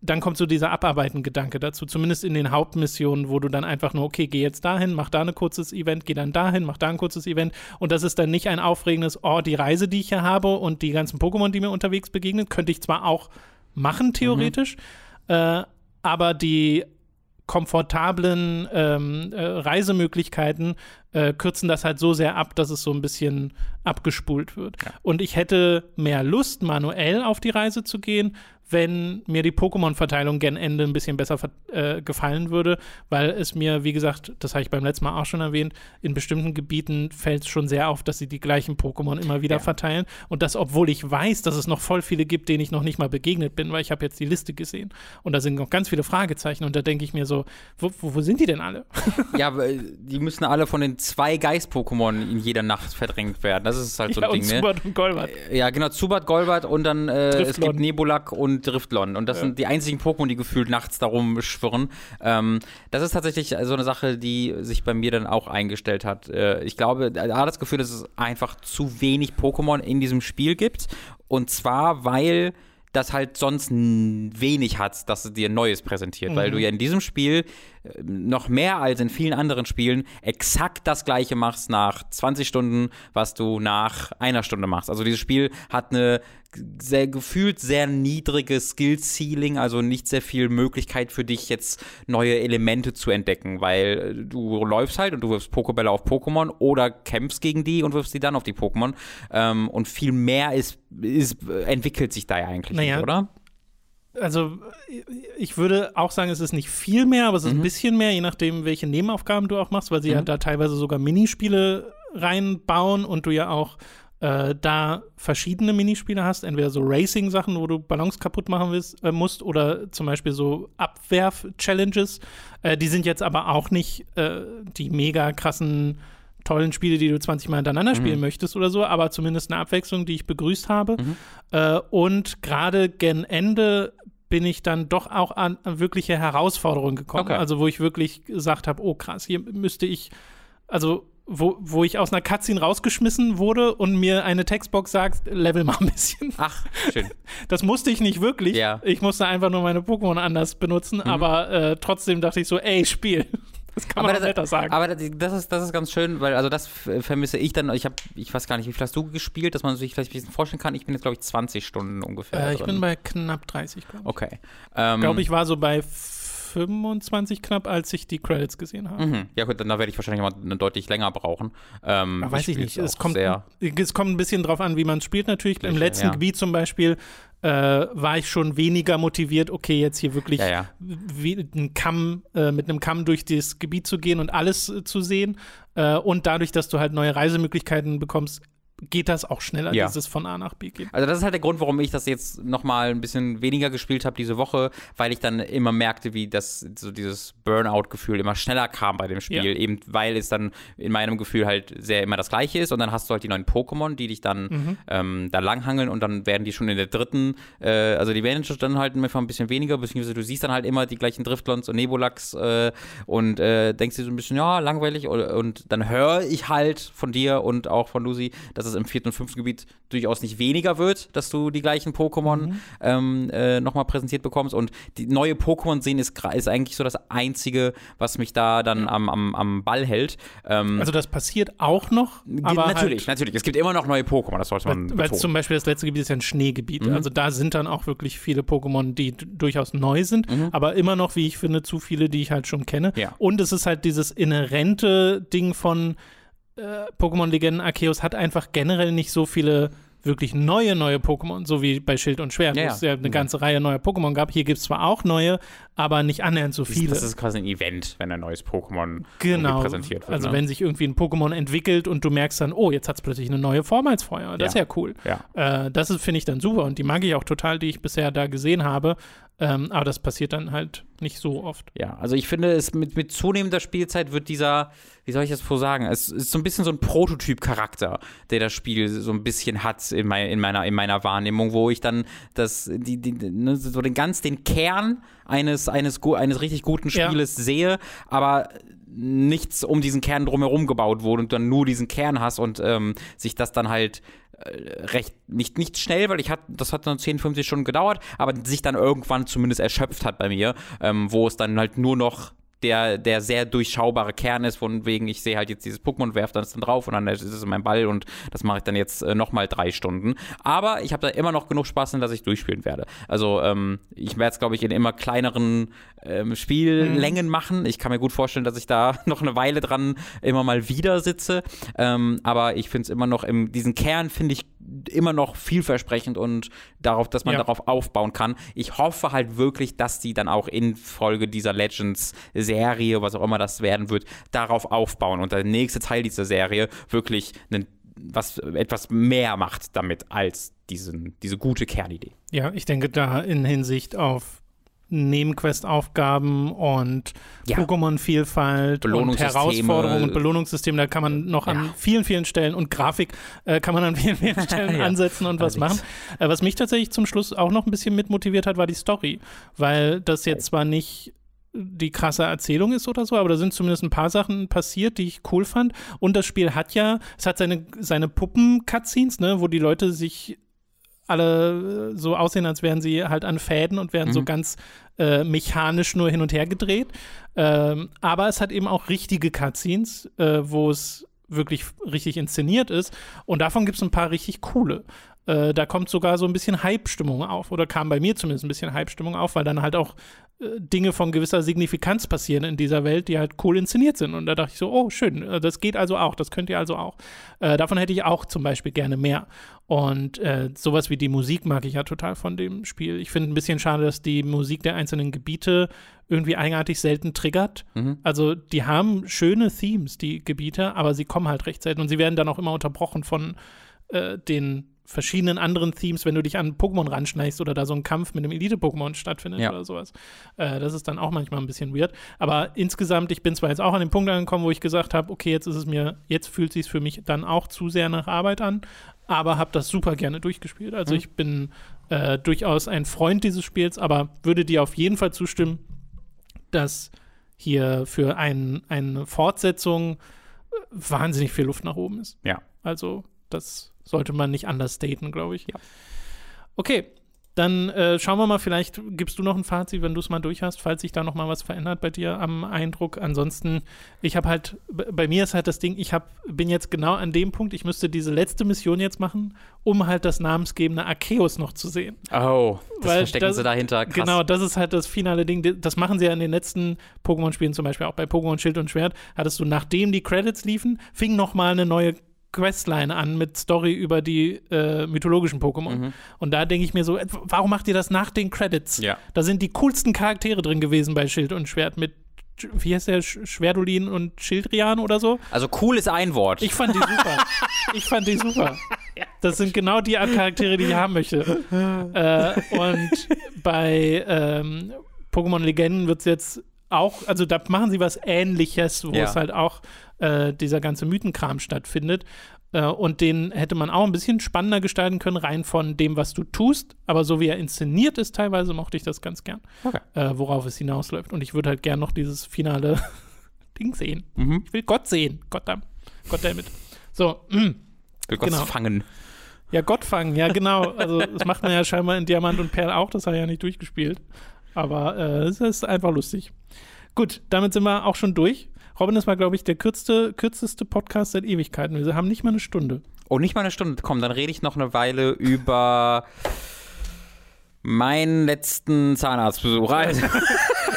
dann kommt so dieser Abarbeiten-Gedanke dazu, zumindest in den Hauptmissionen, wo du dann einfach nur, okay, geh jetzt dahin, mach da ein kurzes Event, geh dann dahin, mach da ein kurzes Event. Und das ist dann nicht ein aufregendes, oh, die Reise, die ich hier habe und die ganzen Pokémon, die mir unterwegs begegnen, könnte ich zwar auch machen, theoretisch, äh, aber die komfortablen ähm, äh, Reisemöglichkeiten äh, kürzen das halt so sehr ab, dass es so ein bisschen abgespult wird. Und ich hätte mehr Lust, manuell auf die Reise zu gehen, wenn mir die Pokémon-Verteilung gen Ende ein bisschen besser äh, gefallen würde, weil es mir, wie gesagt, das habe ich beim letzten Mal auch schon erwähnt, in bestimmten Gebieten fällt es schon sehr auf, dass sie die gleichen Pokémon immer wieder Ja. verteilen. Und das, obwohl ich weiß, dass es noch voll viele gibt, denen ich noch nicht mal begegnet bin, weil ich habe jetzt die Liste gesehen. Und da sind noch ganz viele Fragezeichen. Und da denke ich mir so, wo, wo, wo sind die denn alle? Ja, die müssen alle von den zwei Geist-Pokémon in jeder Nacht verdrängt werden. Das ist halt so ja, ein und Ding, ne? Zubat und Golbat. Ja, genau, Zubat, Golbat und dann äh, es gibt Nebulak und Driftlon. Und das sind die einzigen Pokémon, die gefühlt nachts darum schwirren. Ähm, das ist tatsächlich so eine Sache, die sich bei mir dann auch eingestellt hat. Äh, ich glaube, da hat das Gefühl, dass es einfach zu wenig Pokémon in diesem Spiel gibt. Und zwar, weil das halt sonst wenig hat, dass es dir Neues präsentiert. Weil du ja in diesem Spiel äh, noch mehr als in vielen anderen Spielen exakt das gleiche machst nach 20 Stunden, was du nach einer Stunde machst. Also dieses Spiel hat eine sehr gefühlt sehr niedriges Skill-Ceiling, also nicht sehr viel Möglichkeit für dich jetzt neue Elemente zu entdecken, weil äh, du läufst halt und du wirfst Pokébälle auf Pokémon oder kämpfst gegen die und wirfst die dann auf die Pokémon. Ähm, und viel mehr ist, ist, äh, entwickelt sich da ja eigentlich Naja. nicht, oder? Also ich würde auch sagen, es ist nicht viel mehr, aber es ist Mhm. ein bisschen mehr, je nachdem, welche Nebenaufgaben du auch machst, weil sie ja Mhm. da teilweise sogar Minispiele reinbauen und du ja auch äh, da verschiedene Minispiele hast, entweder so Racing-Sachen, wo du Ballons kaputt machen willst, äh, musst, oder zum Beispiel so Abwerf-Challenges. Äh, die sind jetzt aber auch nicht äh, die mega krassen tollen Spiele, die du 20 Mal hintereinander spielen möchtest oder so, aber zumindest eine Abwechslung, die ich begrüßt habe. Äh, und gerade gen Ende bin ich dann doch auch an, an wirkliche Herausforderungen gekommen. Okay. Also wo ich wirklich gesagt habe, oh krass, hier müsste ich, also wo, wo ich aus einer Cutscene rausgeschmissen wurde und mir eine Textbox sagt, level mal ein bisschen. Ach, schön. Das musste ich nicht wirklich. Ja. Ich musste einfach nur meine Pokémon anders benutzen, aber äh, trotzdem dachte ich so, ey, Spiel. Das kann man aber netter das, sagen. aber das, ist, das ist ganz schön, weil also das vermisse ich dann. Ich habe, ich weiß gar nicht, wie viel hast du gespielt, dass man sich vielleicht ein bisschen vorstellen kann. Ich bin jetzt, glaube ich, 20 Stunden ungefähr. äh, ich drin. bin bei knapp 30, glaube ich. Okay. Ähm, Ich glaube, ich war so bei 25 knapp, als ich die Credits gesehen habe. Mhm. Ja gut, dann da werde ich wahrscheinlich mal deutlich länger brauchen. Ähm, Aber weiß ich nicht. Es kommt, es kommt ein bisschen drauf an, wie man spielt natürlich. Im letzten ja. Gebiet zum Beispiel äh, war ich schon weniger motiviert, okay, jetzt hier wirklich Ja, ja. wie ein Kamm, äh, mit einem Kamm durch das Gebiet zu gehen und alles äh, zu sehen. Äh, und dadurch, dass du halt neue Reisemöglichkeiten bekommst, geht das auch schneller, Ja. dieses von A nach B gehen. Also das ist halt der Grund, warum ich das jetzt nochmal ein bisschen weniger gespielt habe diese Woche, weil ich dann immer merkte, wie das so dieses Burnout-Gefühl immer schneller kam bei dem Spiel, Ja. eben weil es dann in meinem Gefühl halt sehr immer das gleiche ist und dann hast du halt die neuen Pokémon, die dich dann Mhm. ähm, da langhangeln und dann werden die schon in der dritten, äh, also die werden schon dann halt einfach ein bisschen weniger, beziehungsweise du siehst dann halt immer die gleichen Driftlons und Nebulax äh, und äh, denkst dir so ein bisschen, ja, langweilig und, und dann höre ich halt von dir und auch von Lucy, dass es im vierten und fünften Gebiet durchaus nicht weniger wird, dass du die gleichen Pokémon ähm, äh, nochmal präsentiert bekommst und die neue Pokémon sehen ist, ist eigentlich so das Einzige, was mich da dann am, am, am Ball hält. Ähm, Also das passiert auch noch, aber natürlich, halt, natürlich. Es gibt immer noch neue Pokémon, das sollte man weil, weil zum Beispiel das letzte Gebiet ist ja ein Schneegebiet. Mhm. Also da sind dann auch wirklich viele Pokémon, die durchaus neu sind, aber immer noch, wie ich finde, zu viele, die ich halt schon kenne. Ja. Und es ist halt dieses inhärente Ding von äh, Pokémon Legenden Arceus hat einfach generell nicht so viele wirklich neue, neue Pokémon, so wie bei Schild und Schwert, Ja, wo es ja eine ganze Reihe neuer Pokémon gab. Hier gibt es zwar auch neue, aber nicht annähernd so viele. Das ist quasi ein Event, wenn ein neues Pokémon Genau. präsentiert wird. also ne? wenn sich irgendwie ein Pokémon entwickelt und du merkst dann, oh, jetzt hat es plötzlich eine neue Form als vorher. Das Ja. ist ja cool. ja. Äh, das finde ich, dann super und die mag ich auch total, die ich bisher da gesehen habe. Ähm, aber das passiert dann halt nicht so oft. Ja, also ich finde, es mit, mit zunehmender Spielzeit wird dieser, wie soll ich das so sagen, es ist so ein bisschen so ein Prototyp-Charakter, der das Spiel so ein bisschen hat in, mei- in, meiner, in meiner Wahrnehmung, wo ich dann das, die, die, ne, so den ganz den Kern eines, eines, eines richtig guten Ja. Spieles sehe, aber nichts um diesen Kern drumherum gebaut wurde und dann nur diesen Kern hast und ähm, sich das dann halt äh, recht, nicht, nicht schnell, weil ich hat, das hat dann 10, 50 Stunden gedauert, aber sich dann irgendwann zumindest erschöpft hat bei mir, ähm, wo es dann halt nur noch der, der sehr durchschaubare Kern ist, von wegen, ich sehe halt jetzt dieses Pokémon, werfe das dann drauf und dann ist es mein Ball und das mache ich dann jetzt äh, nochmal drei Stunden. Aber ich habe da immer noch genug Spaß, in dass ich durchspielen werde. Also ähm, ich werde es, glaube ich, in immer kleineren ähm, Spiellängen machen. Ich kann mir gut vorstellen, dass ich da noch eine Weile dran immer mal wieder sitze. Ähm, aber ich finde es immer noch, im, diesen Kern finde ich immer noch vielversprechend und darauf, dass man Ja. darauf aufbauen kann. Ich hoffe halt wirklich, dass die dann auch in Folge dieser Legends-Serie, was auch immer das werden wird, darauf aufbauen und der nächste Teil dieser Serie wirklich einen, was, etwas mehr macht damit als diesen, diese gute Kernidee. Ja, ich denke da in Hinsicht auf Nebenquest-Aufgaben und Ja. Pokémon-Vielfalt und. Herausforderungen und Belohnungssystem, da kann man noch an Ja. vielen, vielen Stellen und Grafik äh, kann man an vielen, vielen Stellen Ja, ansetzen und was machen. Äh, was mich tatsächlich zum Schluss auch noch ein bisschen mitmotiviert hat, war die Story, weil das jetzt zwar nicht die krasse Erzählung ist oder so, aber da sind zumindest ein paar Sachen passiert, die ich cool fand. Und das Spiel hat ja, es hat seine, seine Puppen-Cutscenes, ne, wo die Leute sich alle äh, so aussehen, als wären sie halt an Fäden und werden so Mhm. ganz äh, mechanisch nur hin und her gedreht. Ähm, aber es hat eben auch richtige Cutscenes, äh, wo es wirklich richtig inszeniert ist. Und davon gibt es ein paar richtig coole. Äh, da kommt sogar so ein bisschen Hype-Stimmung auf, oder kam bei mir zumindest ein bisschen Hype-Stimmung auf, weil dann halt auch äh, Dinge von gewisser Signifikanz passieren in dieser Welt, die halt cool inszeniert sind. Und da dachte ich so, oh, schön, äh, das geht also auch, das könnt ihr also auch. Äh, davon hätte ich auch zum Beispiel gerne mehr. Und äh, sowas wie die Musik mag ich ja total von dem Spiel. Ich finde ein bisschen schade, dass die Musik der einzelnen Gebiete irgendwie eigenartig selten triggert. Mhm. Also die haben schöne Themes, die Gebiete, aber sie kommen halt recht selten und sie werden dann auch immer unterbrochen von äh, den verschiedenen anderen Themes, wenn du dich an Pokémon ranschneidest oder da so ein Kampf mit einem Elite-Pokémon stattfindet Ja. oder sowas. Äh, das ist dann auch manchmal ein bisschen weird. Aber insgesamt, ich bin zwar jetzt auch an dem Punkt angekommen, wo ich gesagt habe, okay, jetzt ist es mir, jetzt fühlt sich für mich dann auch zu sehr nach Arbeit an, aber habe das super gerne durchgespielt. Also Mhm. ich bin äh, durchaus ein Freund dieses Spiels, aber würde dir auf jeden Fall zustimmen, dass hier für ein, eine Fortsetzung äh, wahnsinnig viel Luft nach oben ist. Ja. Also, das sollte man nicht understaten, glaube ich. Ja. Okay, dann äh, schauen wir mal, vielleicht gibst du noch ein Fazit, wenn du es mal durch hast, falls sich da noch mal was verändert bei dir am Eindruck. Ansonsten, ich habe halt, bei mir ist halt das Ding, ich hab, bin jetzt genau an dem Punkt, ich müsste diese letzte Mission jetzt machen, um halt das namensgebende Arceus noch zu sehen. Oh, das Weil verstecken das- sie dahinter. Krass. Genau, das ist halt das finale Ding. Das machen sie ja in den letzten Pokémon-Spielen, zum Beispiel auch bei Pokémon Schild und Schwert, hattest du, nachdem die Credits liefen, fing noch mal eine neue Questline an mit Story über die äh, mythologischen Pokémon. Mhm. Und da denke ich mir so, warum macht ihr das nach den Credits? Ja. Da sind die coolsten Charaktere drin gewesen bei Schild und Schwert mit, wie heißt der, Sch- Schwerdolin und Schildrian oder so. Also cool ist ein Wort. Ich fand die super. ich fand die super. Das sind genau die Art Charaktere, die ich haben möchte. äh, und bei ähm, Pokémon Legenden wird es jetzt auch, also da machen sie was Ähnliches, wo Ja. es halt auch äh, dieser ganze Mythenkram stattfindet. Äh, und den hätte man auch ein bisschen spannender gestalten können, rein von dem, was du tust. Aber so wie er inszeniert ist, teilweise mochte ich das ganz gern, Okay. äh, worauf es hinausläuft. Und ich würde halt gern noch dieses finale Ding sehen. Mhm. Ich will Gott sehen. Gottam. Goddammit. So, mm. Will Gott Genau. fangen. Ja, Gott fangen, ja, genau. Also, das macht man ja scheinbar in Diamant und Perl auch, das hat er ja nicht durchgespielt. Aber äh, es ist einfach lustig. Gut, damit sind wir auch schon durch. Robin, das war, glaube ich, der kürzeste, kürzeste Podcast seit Ewigkeiten. Wir haben nicht mal eine Stunde. Oh, nicht mal eine Stunde. Komm, dann rede ich noch eine Weile über meinen letzten Zahnarztbesuch. Also,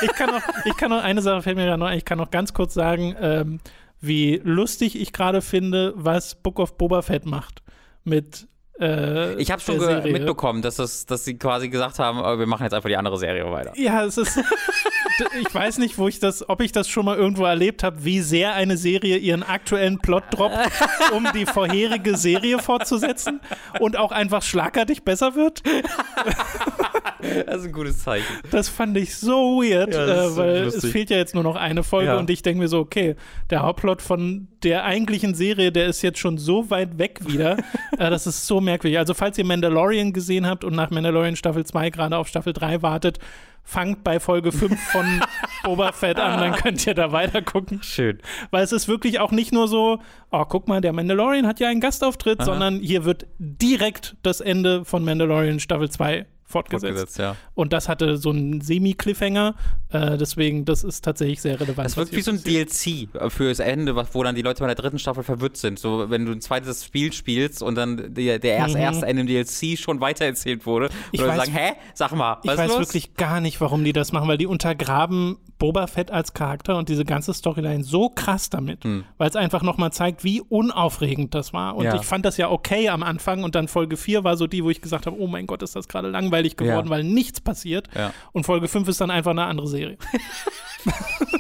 Ich kann noch, ich kann noch eine Sache fällt mir gerade noch ein. Ich kann noch ganz kurz sagen, ähm, wie lustig ich gerade finde, was Book of Boba Fett macht mit äh, ich habe schon mitbekommen, dass, das, dass sie quasi gesagt haben, äh, wir machen jetzt einfach die andere Serie weiter. Ja, es ist. ich weiß nicht, wo ich das, ob ich das schon mal irgendwo erlebt habe, wie sehr eine Serie ihren aktuellen Plot droppt, um die vorherige Serie fortzusetzen und auch einfach schlagartig besser wird. Das ist ein gutes Zeichen. Das fand ich so weird, Ja, äh, so weil es lustig. fehlt ja jetzt nur noch eine Folge Ja. und ich denke mir so, okay, der Hauptplot von der eigentlichen Serie, der ist jetzt schon so weit weg wieder. äh, das ist so merkwürdig. Also, falls ihr Mandalorian gesehen habt und nach Mandalorian Staffel 2 gerade auf Staffel 3 wartet, fangt bei Folge 5 von Boba Fett an, dann könnt ihr da weiter gucken. Schön. Weil es ist wirklich auch nicht nur so, oh, guck mal, der Mandalorian hat ja einen Gastauftritt, Aha. sondern hier wird direkt das Ende von Mandalorian Staffel 2 fortgesetzt. Fortgesetzt, ja. Und das hatte so einen Semi-Cliffhanger. Äh, deswegen, das ist tatsächlich sehr relevant. Das wirkt wie so ein. DLC fürs Ende, wo dann die Leute bei der dritten Staffel verwirrt sind. So, wenn du ein zweites Spiel spielst und dann der, der erst, Mhm. erste Ende im DLC schon weitererzählt wurde. Ich und dann weiß- sagen, hä? Sag mal, Ich was weiß ist los? wirklich gar nicht, warum die das machen, weil die untergraben Boba Fett als Charakter und diese ganze Storyline so krass damit, Hm. weil es einfach nochmal zeigt, wie unaufregend das war. Und Ja. ich fand das ja okay am Anfang und dann Folge 4 war so die, wo ich gesagt habe, oh mein Gott, ist das gerade langweilig geworden, Ja. weil nichts passiert. Ja. Und Folge 5 ist dann einfach eine andere Serie. Siri.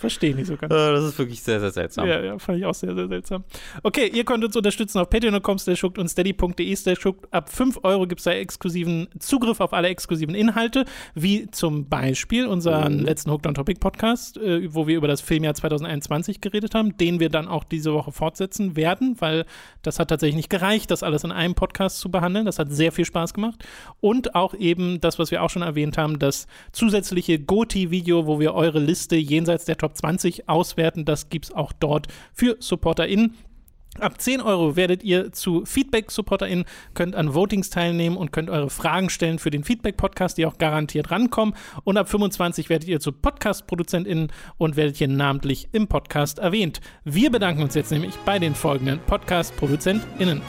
Verstehe nicht so ganz. Äh, Das ist wirklich sehr, sehr seltsam. Ja, ja, fand ich auch sehr, sehr seltsam. Okay, ihr könnt uns unterstützen auf patreon.com schuckt und steady.de schuckt. Ab 5 Euro gibt es da exklusiven Zugriff auf alle exklusiven Inhalte, wie zum Beispiel unseren letzten Hooked on Topic Podcast, äh, wo wir über das Filmjahr 2021 geredet haben, den wir dann auch diese Woche fortsetzen werden, weil das hat tatsächlich nicht gereicht, das alles in einem Podcast zu behandeln. Das hat sehr viel Spaß gemacht. Und auch eben das, was wir auch schon erwähnt haben, das zusätzliche GOTI-Video, wo wir eure Liste jenseits der Top 20 auswerten. Das gibt es auch dort für SupporterInnen. Ab 10 Euro werdet ihr zu Feedback-SupporterInnen, könnt an Votings teilnehmen und könnt eure Fragen stellen für den Feedback-Podcast, die auch garantiert rankommen. Und ab 25 werdet ihr zu Podcast-ProduzentInnen und werdet hier namentlich im Podcast erwähnt. Wir bedanken uns jetzt nämlich bei den folgenden Podcast-ProduzentInnen.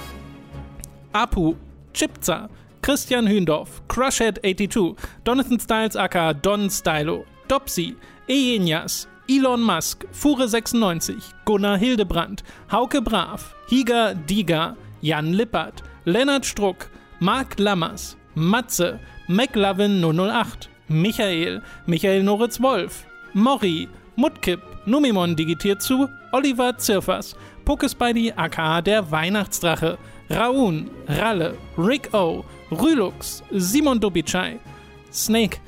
Apu, Chipza, Christian Hündorf, Crushhead82, Donathan Styles aka Don Stylo, Dopsy, Ejenjas, Elon Musk, Fure96, Gunnar Hildebrand, Hauke Brav, Higa Diga, Jan Lippert, Lennart Struck, Marc Lammers, Matze, McLovin 008, Michael, Michael Noritz Wolf, Mori, Mutkipp, Numimon digitiert zu, Oliver Zirfers, Pokespidey aka der Weihnachtsdrache, Raun, Ralle, Rick O, Rülux, Simon Dobichai, Snake,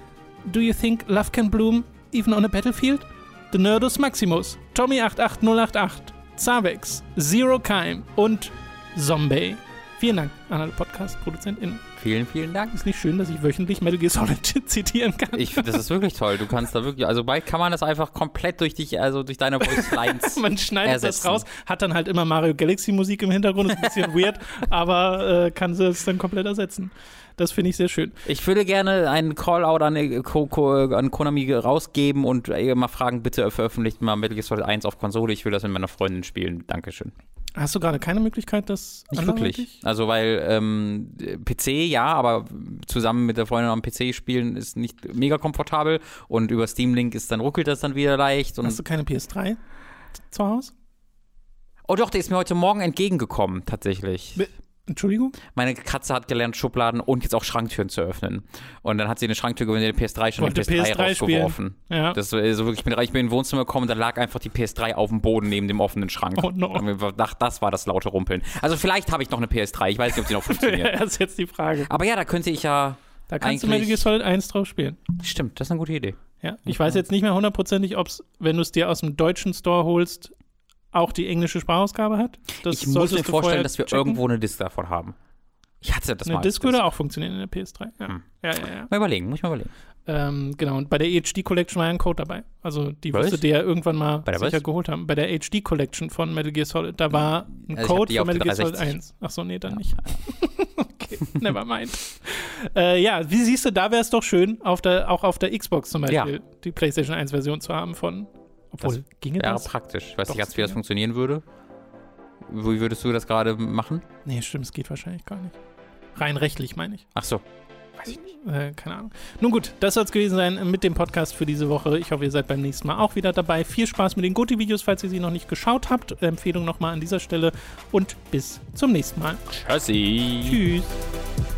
Do you think love can bloom even on a battlefield? The Nerdus Maximus, Tommy88088, Zavex, Zero Keim und Zombie. Vielen Dank an alle Podcast-ProduzentInnen. Vielen, vielen Dank. Ist nicht schön, dass ich wöchentlich Metal Gear Solid zitieren kann? Ich, das ist wirklich toll. Du kannst da wirklich, also bald kann man das einfach komplett durch dich, also durch deine Voice Lines. Man schneidet ersetzen. das raus, hat dann halt immer Mario Galaxy Musik im Hintergrund, ist ein bisschen weird, aber äh, kann sie es dann komplett ersetzen. Das finde ich sehr schön. Ich würde gerne einen Callout an, äh, Ko an Konami rausgeben und äh, mal fragen, bitte veröffentlicht mal Metal Gear Solid 1 auf Konsole. Ich will das mit meiner Freundin spielen. Dankeschön. Hast du gerade keine Möglichkeit, das Nicht wirklich. Also, weil ähm, PC ja, aber zusammen mit der Freundin am PC spielen ist nicht mega komfortabel und über Steam Link ist dann ruckelt das dann wieder leicht. Hast du keine PS3 zu Hause? oh doch, der ist mir heute Morgen entgegengekommen, tatsächlich. Entschuldigung? Meine Katze hat gelernt, Schubladen und jetzt auch Schranktüren zu öffnen. Und dann hat sie eine Schranktür geöffnet, die PS3 schon Wollte die PS3, PS3 rausgeworfen. Ja. Das war so wirklich, ich bin, in den Wohnzimmer gekommen und da lag einfach die PS3 auf dem Boden neben dem offenen Schrank. Oh no. Und ich dachte, das war das laute Rumpeln. Also vielleicht habe ich noch eine PS3, ich weiß nicht, ob sie noch funktioniert. das ist jetzt die Frage. Aber ja, da könnte ich ja. Da kannst du Metal Gear Solid 1 drauf spielen. Stimmt, das ist eine gute Idee. Ja. Ich weiß jetzt nicht mehr hundertprozentig, ob es, wenn du es dir aus dem deutschen Store holst, auch die englische Sprachausgabe hat. Das ich muss mir vorstellen, dass wir checken. irgendwo eine Disc davon haben. Ich hatte das Eine mal. als Disc würde auch funktionieren in der PS3. Ja, Hm. ja, ja. ja. Mal überlegen, muss ich mal überlegen. Ähm, genau, und bei der HD Collection war ja ein Code dabei. Also die Was? wirst du dir ja irgendwann mal Bei der sicher was? geholt haben. Bei der HD Collection von Metal Gear Solid, da war ein Also ich hab Code für der Metal Gear Solid 360. 1. Ach so, nee, dann nicht. okay, never mind. äh, ja, wie siehst du, da wäre es doch schön, auf der, auch auf der Xbox zum Beispiel die PlayStation 1 Version zu haben von. Obwohl, Das ginge Wäre das? praktisch. Ich weiß Doch, nicht ganz, wie das funktionieren würde. Wie würdest du das gerade machen? Nee, stimmt, es geht wahrscheinlich gar nicht. Rein rechtlich, meine ich. Ach so. Äh, keine Ahnung. Nun gut, das soll es gewesen sein mit dem Podcast für diese Woche. Ich hoffe, ihr seid beim nächsten Mal auch wieder dabei. Viel Spaß mit den Goti-Videos, falls ihr sie noch nicht geschaut habt. Empfehlung nochmal an dieser Stelle und bis zum nächsten Mal. Tschüssi. Tschüss.